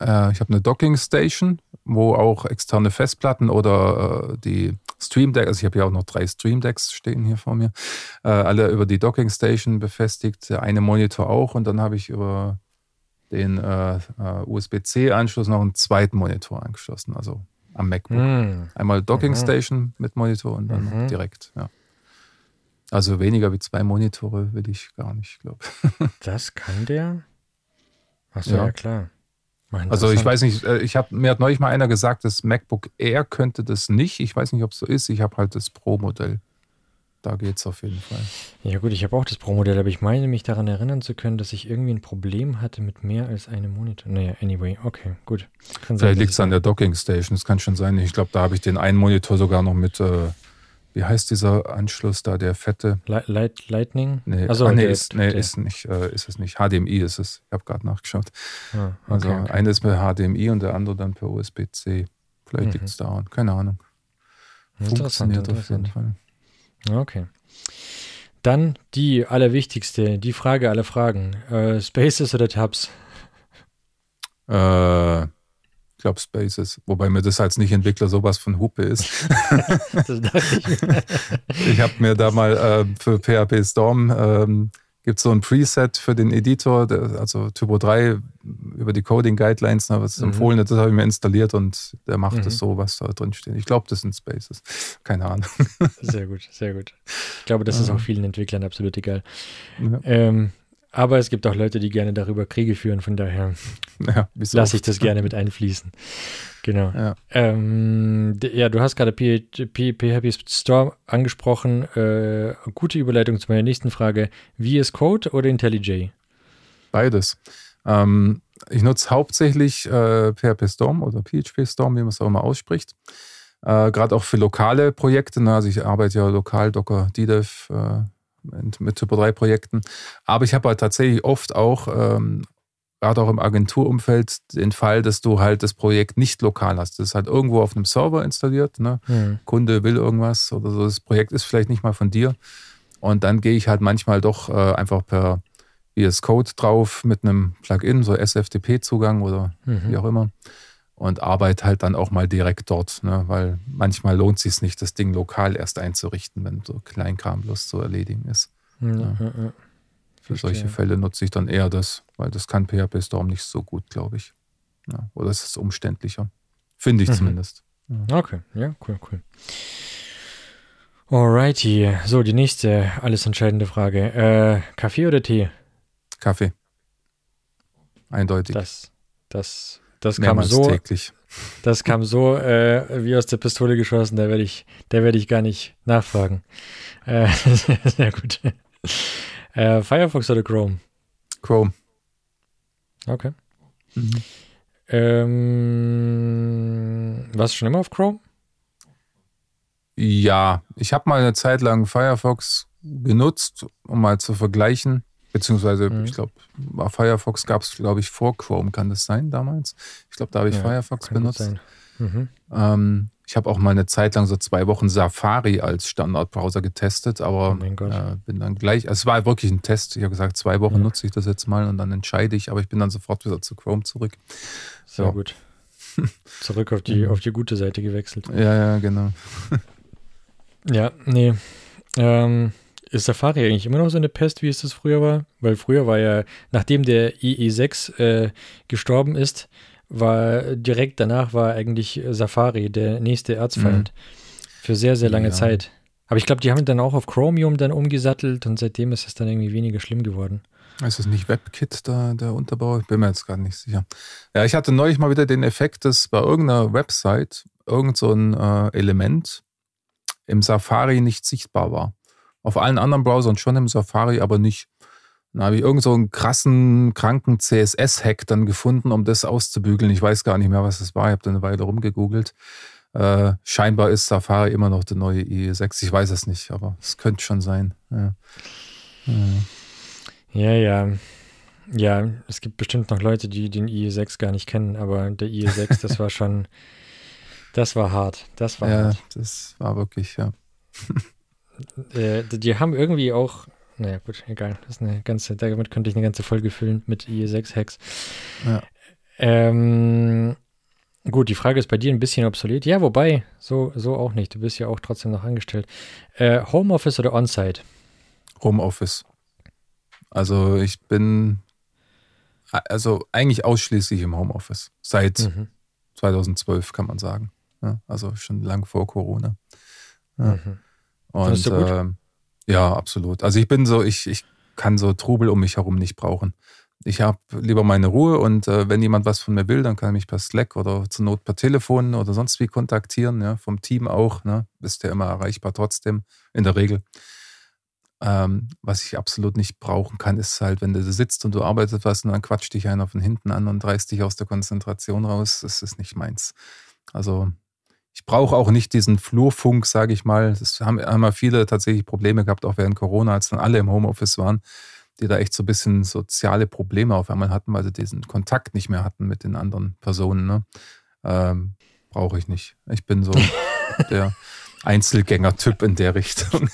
Äh, ich habe eine Docking Station, wo auch externe Festplatten oder äh, die Stream Deck, also ich habe ja auch noch drei Stream Decks stehen hier vor mir, äh, alle über die Docking Station befestigt, eine Monitor auch und dann habe ich über den äh, äh USB-C-Anschluss noch einen zweiten Monitor angeschlossen, also am MacBook. Mhm. Einmal Docking mhm. Station mit Monitor und dann mhm. direkt, ja. Also weniger wie zwei Monitore will ich gar nicht, glaube ich. das kann der? Achso, ja. ja klar. Also ich weiß nicht, äh, ich habe mir hat neulich mal einer gesagt, das MacBook Air könnte das nicht. Ich weiß nicht, ob es so ist. Ich habe halt das Pro-Modell. Da geht es auf jeden Fall. Ja gut, ich habe auch das Pro-Modell, aber ich meine mich daran erinnern zu können, dass ich irgendwie ein Problem hatte mit mehr als einem Monitor. Naja, anyway, okay, gut. Kann Vielleicht liegt es an der Docking Station, das kann schon sein. Ich glaube, da habe ich den einen Monitor sogar noch mit äh, wie heißt dieser Anschluss da, der fette? Light, Lightning? Nee, also, ah, nee, ist, nee ist, nicht, äh, ist es nicht. HDMI ist es. Ich habe gerade nachgeschaut. Ah, okay, also okay. eine ist per HDMI und der andere dann per USB-C. Vielleicht mhm. liegt es daran. Keine Ahnung. Funktioniert auf jeden Fall. Okay. Dann die allerwichtigste, die Frage aller Fragen. Äh, Spaces oder Tabs? Äh, ich glaube Spaces, wobei mir das als Nicht-Entwickler sowas von Hupe ist. ich. ich habe mir da mal äh, für PHP Storm ähm, gibt es so ein Preset für den Editor, der, also Typo 3 über die Coding Guidelines, ne, was mhm. empfohlen das habe ich mir installiert und der macht mhm. das so, was da drin steht. Ich glaube, das sind Spaces. Keine Ahnung. Sehr gut, sehr gut. Ich glaube, das ist auch vielen Entwicklern absolut egal. Ja. Ähm, aber es gibt auch Leute, die gerne darüber Kriege führen, von daher ja, lasse ich das gerne mit einfließen. Genau. Ja, ähm, ja du hast gerade PHP Store angesprochen. Äh, gute Überleitung zu meiner nächsten Frage. VS Code oder IntelliJ? Beides. Ähm, ich nutze hauptsächlich äh, PHP Storm oder PHP Storm, wie man es auch immer ausspricht. Äh, gerade auch für lokale Projekte. Ne? Also ich arbeite ja lokal, Docker, DDEV, äh, mit, mit Typo 3 Projekten. Aber ich habe halt tatsächlich oft auch, ähm, gerade auch im Agenturumfeld, den Fall, dass du halt das Projekt nicht lokal hast. Das ist halt irgendwo auf einem Server installiert. Ne? Mhm. Kunde will irgendwas oder so. Das Projekt ist vielleicht nicht mal von dir. Und dann gehe ich halt manchmal doch äh, einfach per VS Code drauf mit einem Plugin, so SFTP-Zugang oder mhm. wie auch immer und arbeite halt dann auch mal direkt dort, ne? weil manchmal lohnt es sich nicht, das Ding lokal erst einzurichten, wenn so Kleinkram bloß zu erledigen ist. Ja, ja. Für solche Fälle nutze ich dann eher das, weil das kann PHP Storm nicht so gut, glaube ich. Ja, oder es ist umständlicher. Finde ich mhm. zumindest. Ja. Okay, ja, cool, cool. Alrighty. So, die nächste alles entscheidende Frage. Äh, Kaffee oder Tee? Kaffee. Eindeutig. Das, das, das kam so. Täglich. Das kam so äh, wie aus der Pistole geschossen, da werde ich, da werde ich gar nicht nachfragen. Äh, sehr gut. Äh, Firefox oder Chrome? Chrome. Okay. Mhm. Ähm, warst du schon immer auf Chrome? Ja, ich habe mal eine Zeit lang Firefox genutzt, um mal zu vergleichen. Beziehungsweise, mhm. ich glaube, Firefox gab es, glaube ich, vor Chrome, kann das sein damals? Ich glaube, da habe ich ja, Firefox benutzt. Mhm. Ähm, ich habe auch mal eine Zeit lang so zwei Wochen Safari als Standardbrowser getestet, aber oh äh, bin dann gleich, also es war wirklich ein Test. Ich habe gesagt, zwei Wochen ja. nutze ich das jetzt mal und dann entscheide ich, aber ich bin dann sofort wieder zu Chrome zurück. Sehr so. gut. Zurück auf die, auf die gute Seite gewechselt. Ja, ja, genau. ja, nee. Ähm, ist Safari eigentlich immer noch so eine Pest, wie es das früher war? Weil früher war ja, nachdem der IE6 äh, gestorben ist, war direkt danach war eigentlich Safari der nächste Erzfeind. Mhm. Für sehr, sehr lange ja. Zeit. Aber ich glaube, die haben dann auch auf Chromium dann umgesattelt und seitdem ist es dann irgendwie weniger schlimm geworden. Ist das nicht WebKit da, der Unterbau? Ich bin mir jetzt gar nicht sicher. Ja, ich hatte neulich mal wieder den Effekt, dass bei irgendeiner Website irgend so ein äh, Element im Safari nicht sichtbar war. Auf allen anderen Browsern schon im Safari, aber nicht. Dann habe ich irgend so einen krassen, kranken CSS-Hack dann gefunden, um das auszubügeln. Ich weiß gar nicht mehr, was das war. Ich habe dann eine Weile rumgegoogelt. Äh, scheinbar ist Safari immer noch der neue IE6. Ich weiß es nicht, aber es könnte schon sein. Ja. ja, ja. Ja, es gibt bestimmt noch Leute, die den IE6 gar nicht kennen, aber der IE6, das war schon, das war hart. Das war ja, hart. das war wirklich, ja. Äh, die haben irgendwie auch, naja, gut, egal. Das ist eine ganze, damit könnte ich eine ganze Folge füllen mit IE6-Hacks. Ja. Ähm, gut, die Frage ist bei dir ein bisschen obsolet. Ja, wobei, so, so auch nicht. Du bist ja auch trotzdem noch angestellt. Äh, Homeoffice oder On-Site? Homeoffice. Also ich bin also eigentlich ausschließlich im Homeoffice. Seit mhm. 2012 kann man sagen. Ja, also schon lang vor Corona. Ja. Mhm. Und äh, ja, absolut. Also ich bin so, ich, ich kann so Trubel um mich herum nicht brauchen. Ich habe lieber meine Ruhe und äh, wenn jemand was von mir will, dann kann er mich per Slack oder zur Not per Telefon oder sonst wie kontaktieren, ja, vom Team auch. Ne? Ist der immer erreichbar trotzdem, in der Regel. Ähm, was ich absolut nicht brauchen kann, ist halt, wenn du sitzt und du arbeitest was und dann quatscht dich einer von hinten an und reißt dich aus der Konzentration raus. Das ist nicht meins. Also ich brauche auch nicht diesen Flurfunk, sage ich mal. Das haben, haben ja viele tatsächlich Probleme gehabt, auch während Corona, als dann alle im Homeoffice waren, die da echt so ein bisschen soziale Probleme auf einmal hatten, weil sie diesen Kontakt nicht mehr hatten mit den anderen Personen. Ne? Ähm, brauche ich nicht. Ich bin so der Einzelgänger-Typ in der Richtung.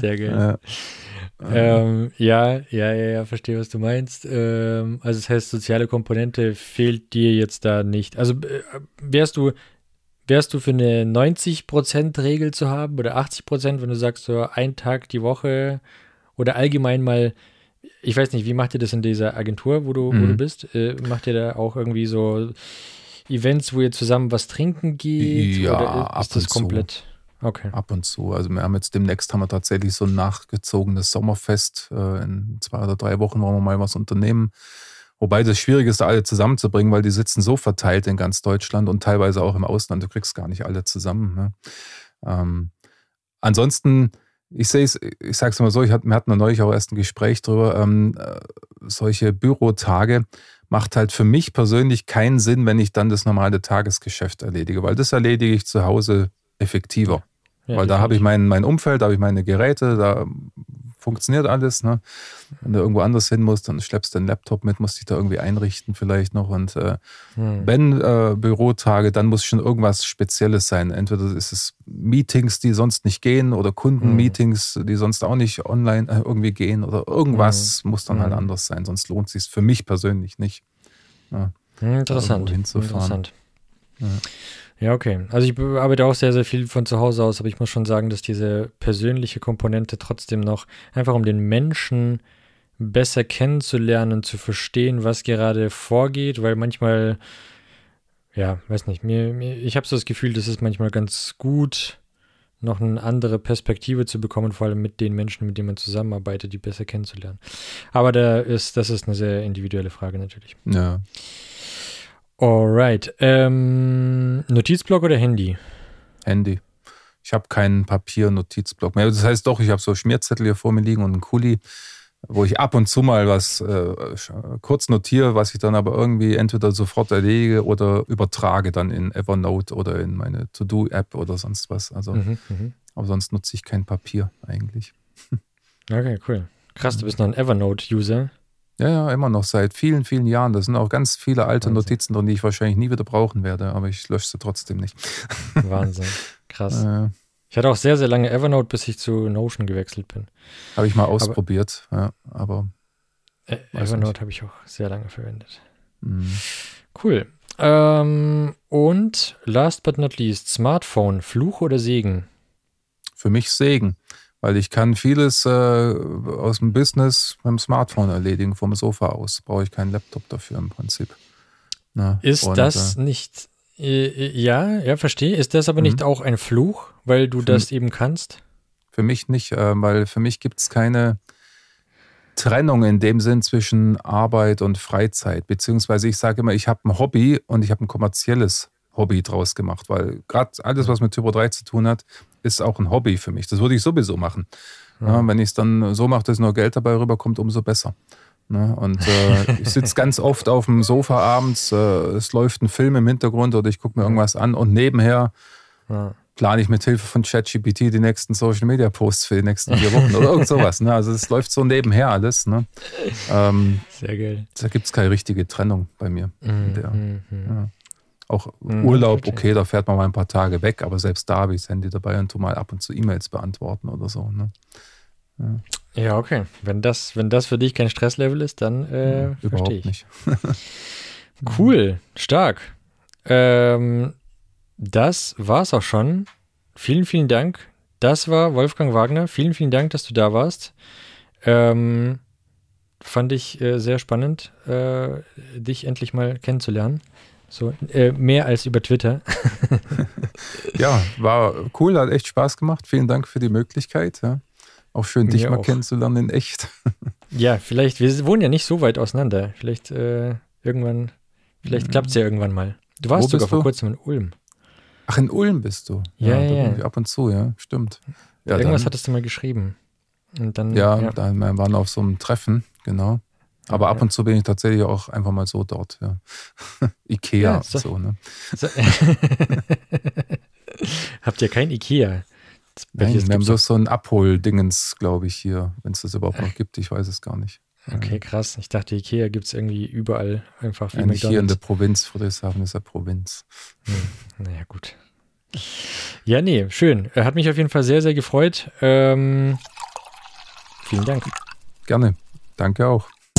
Sehr geil. Ähm, ja, ja, ja, ja, verstehe, was du meinst. Ähm, also das heißt, soziale Komponente fehlt dir jetzt da nicht. Also äh, wärst du wärst du für eine 90%-Regel zu haben oder 80%, wenn du sagst, so ein Tag die Woche oder allgemein mal, ich weiß nicht, wie macht ihr das in dieser Agentur, wo du, mhm. wo du mhm. bist? Äh, macht ihr da auch irgendwie so Events, wo ihr zusammen was trinken geht? Ja, oder ist das komplett? Zu. Okay. Ab und zu. Also wir haben jetzt demnächst haben wir tatsächlich so ein nachgezogenes Sommerfest. Äh, in zwei oder drei Wochen wollen wir mal was unternehmen. Wobei das schwierig ist, alle zusammenzubringen, weil die sitzen so verteilt in ganz Deutschland und teilweise auch im Ausland. Du kriegst gar nicht alle zusammen. Ne? Ähm, ansonsten, ich sehe es, ich sage es mal so, ich hatte, wir hatten neulich auch erst ein Gespräch drüber, ähm, äh, solche Bürotage macht halt für mich persönlich keinen Sinn, wenn ich dann das normale Tagesgeschäft erledige, weil das erledige ich zu Hause effektiver. Ja, weil da habe ich mein, mein Umfeld, da habe ich meine Geräte, da funktioniert alles. Ne? Wenn du irgendwo anders hin musst, dann schleppst du den Laptop mit, musst dich da irgendwie einrichten vielleicht noch. Und äh, hm. wenn äh, Bürotage, dann muss schon irgendwas Spezielles sein. Entweder ist es Meetings, die sonst nicht gehen oder Kundenmeetings, hm. die sonst auch nicht online äh, irgendwie gehen oder irgendwas hm. muss dann halt hm. anders sein. Sonst lohnt es sich für mich persönlich nicht. Ja, interessant. Interessant. Ja. Ja, okay. Also ich arbeite auch sehr, sehr viel von zu Hause aus, aber ich muss schon sagen, dass diese persönliche Komponente trotzdem noch, einfach um den Menschen besser kennenzulernen zu verstehen, was gerade vorgeht, weil manchmal, ja, weiß nicht, mir, mir ich habe so das Gefühl, das ist manchmal ganz gut, noch eine andere Perspektive zu bekommen, vor allem mit den Menschen, mit denen man zusammenarbeitet, die besser kennenzulernen. Aber da ist, das ist eine sehr individuelle Frage natürlich. Ja. Alright. Ähm, Notizblock oder Handy? Handy. Ich habe keinen Papier-Notizblock mehr. Das heißt doch, ich habe so Schmierzettel hier vor mir liegen und einen Kuli, wo ich ab und zu mal was äh, kurz notiere, was ich dann aber irgendwie entweder sofort erlege oder übertrage dann in Evernote oder in meine To-Do-App oder sonst was. Also, mhm, mhm. aber sonst nutze ich kein Papier eigentlich. Okay, cool. Krass, du bist noch ein Evernote-User. Ja, ja, immer noch seit vielen, vielen Jahren. Da sind auch ganz viele alte Wahnsinn. Notizen drin, die ich wahrscheinlich nie wieder brauchen werde, aber ich lösche sie trotzdem nicht. Wahnsinn. Krass. Äh, ich hatte auch sehr, sehr lange Evernote, bis ich zu Notion gewechselt bin. Habe ich mal ausprobiert, aber, ja, aber. Äh, Evernote habe ich auch sehr lange verwendet. Mhm. Cool. Ähm, und last but not least, Smartphone, Fluch oder Segen? Für mich Segen weil ich kann vieles äh, aus dem Business mit dem Smartphone erledigen, vom Sofa aus. Brauche ich keinen Laptop dafür im Prinzip. Na, ist und, das äh, nicht, äh, ja, ja, verstehe. Ist das aber nicht mhm. auch ein Fluch, weil du das eben kannst? Für mich nicht, äh, weil für mich gibt es keine Trennung in dem Sinn zwischen Arbeit und Freizeit. Beziehungsweise ich sage immer, ich habe ein Hobby und ich habe ein kommerzielles Hobby draus gemacht, weil gerade alles, was mit Typo 3 zu tun hat, ist auch ein Hobby für mich. Das würde ich sowieso machen. Ja. Ja, wenn ich es dann so mache, dass nur Geld dabei rüberkommt, umso besser. Ne? Und äh, ich sitze ganz oft auf dem Sofa abends, äh, es läuft ein Film im Hintergrund oder ich gucke mir irgendwas an und nebenher ja. plane ich mit Hilfe von ChatGPT die nächsten Social Media Posts für die nächsten vier Wochen oder irgend sowas. Ne? Also es läuft so nebenher alles. Ne? Ähm, Sehr geil. Da gibt es keine richtige Trennung bei mir. Mhm, der, mhm, mhm. ja. Auch mhm, Urlaub, okay, da fährt man mal ein paar Tage weg, aber selbst da habe ich das Handy dabei und tu mal ab und zu E-Mails beantworten oder so. Ne? Ja. ja. okay. Wenn das, wenn das für dich kein Stresslevel ist, dann äh, ja, überhaupt ich. nicht. cool, stark. Ähm, das war's auch schon. Vielen, vielen Dank. Das war Wolfgang Wagner. Vielen, vielen Dank, dass du da warst. Ähm, fand ich äh, sehr spannend, äh, dich endlich mal kennenzulernen. So, äh, mehr als über Twitter. ja, war cool, hat echt Spaß gemacht. Vielen Dank für die Möglichkeit. Ja. Auch schön, dich Mir mal auch. kennenzulernen in echt. ja, vielleicht, wir wohnen ja nicht so weit auseinander. Vielleicht äh, irgendwann, vielleicht mhm. klappt es ja irgendwann mal. Du warst sogar vor kurzem in Ulm. Ach, in Ulm bist du. Ja, ja. ja. Ab und zu, ja, stimmt. Ja, Irgendwas dann, hattest du mal geschrieben. Und dann, ja, ja. Dann, wir waren auf so einem Treffen, genau. Aber ab und zu bin ich tatsächlich auch einfach mal so dort, ja. Ikea, ja, so. so, ne? So. Habt ihr kein Ikea? Nein, wir haben so, so ein Abholdingens, glaube ich, hier, wenn es das überhaupt noch gibt. Ich weiß es gar nicht. Okay, krass. Ich dachte, Ikea gibt es irgendwie überall einfach wie ja, Nicht hier in der Provinz, Friedrichshafen ist ja Provinz. Hm, naja, gut. Ja, nee, schön. Hat mich auf jeden Fall sehr, sehr gefreut. Ähm, vielen Dank. Gerne. Danke auch.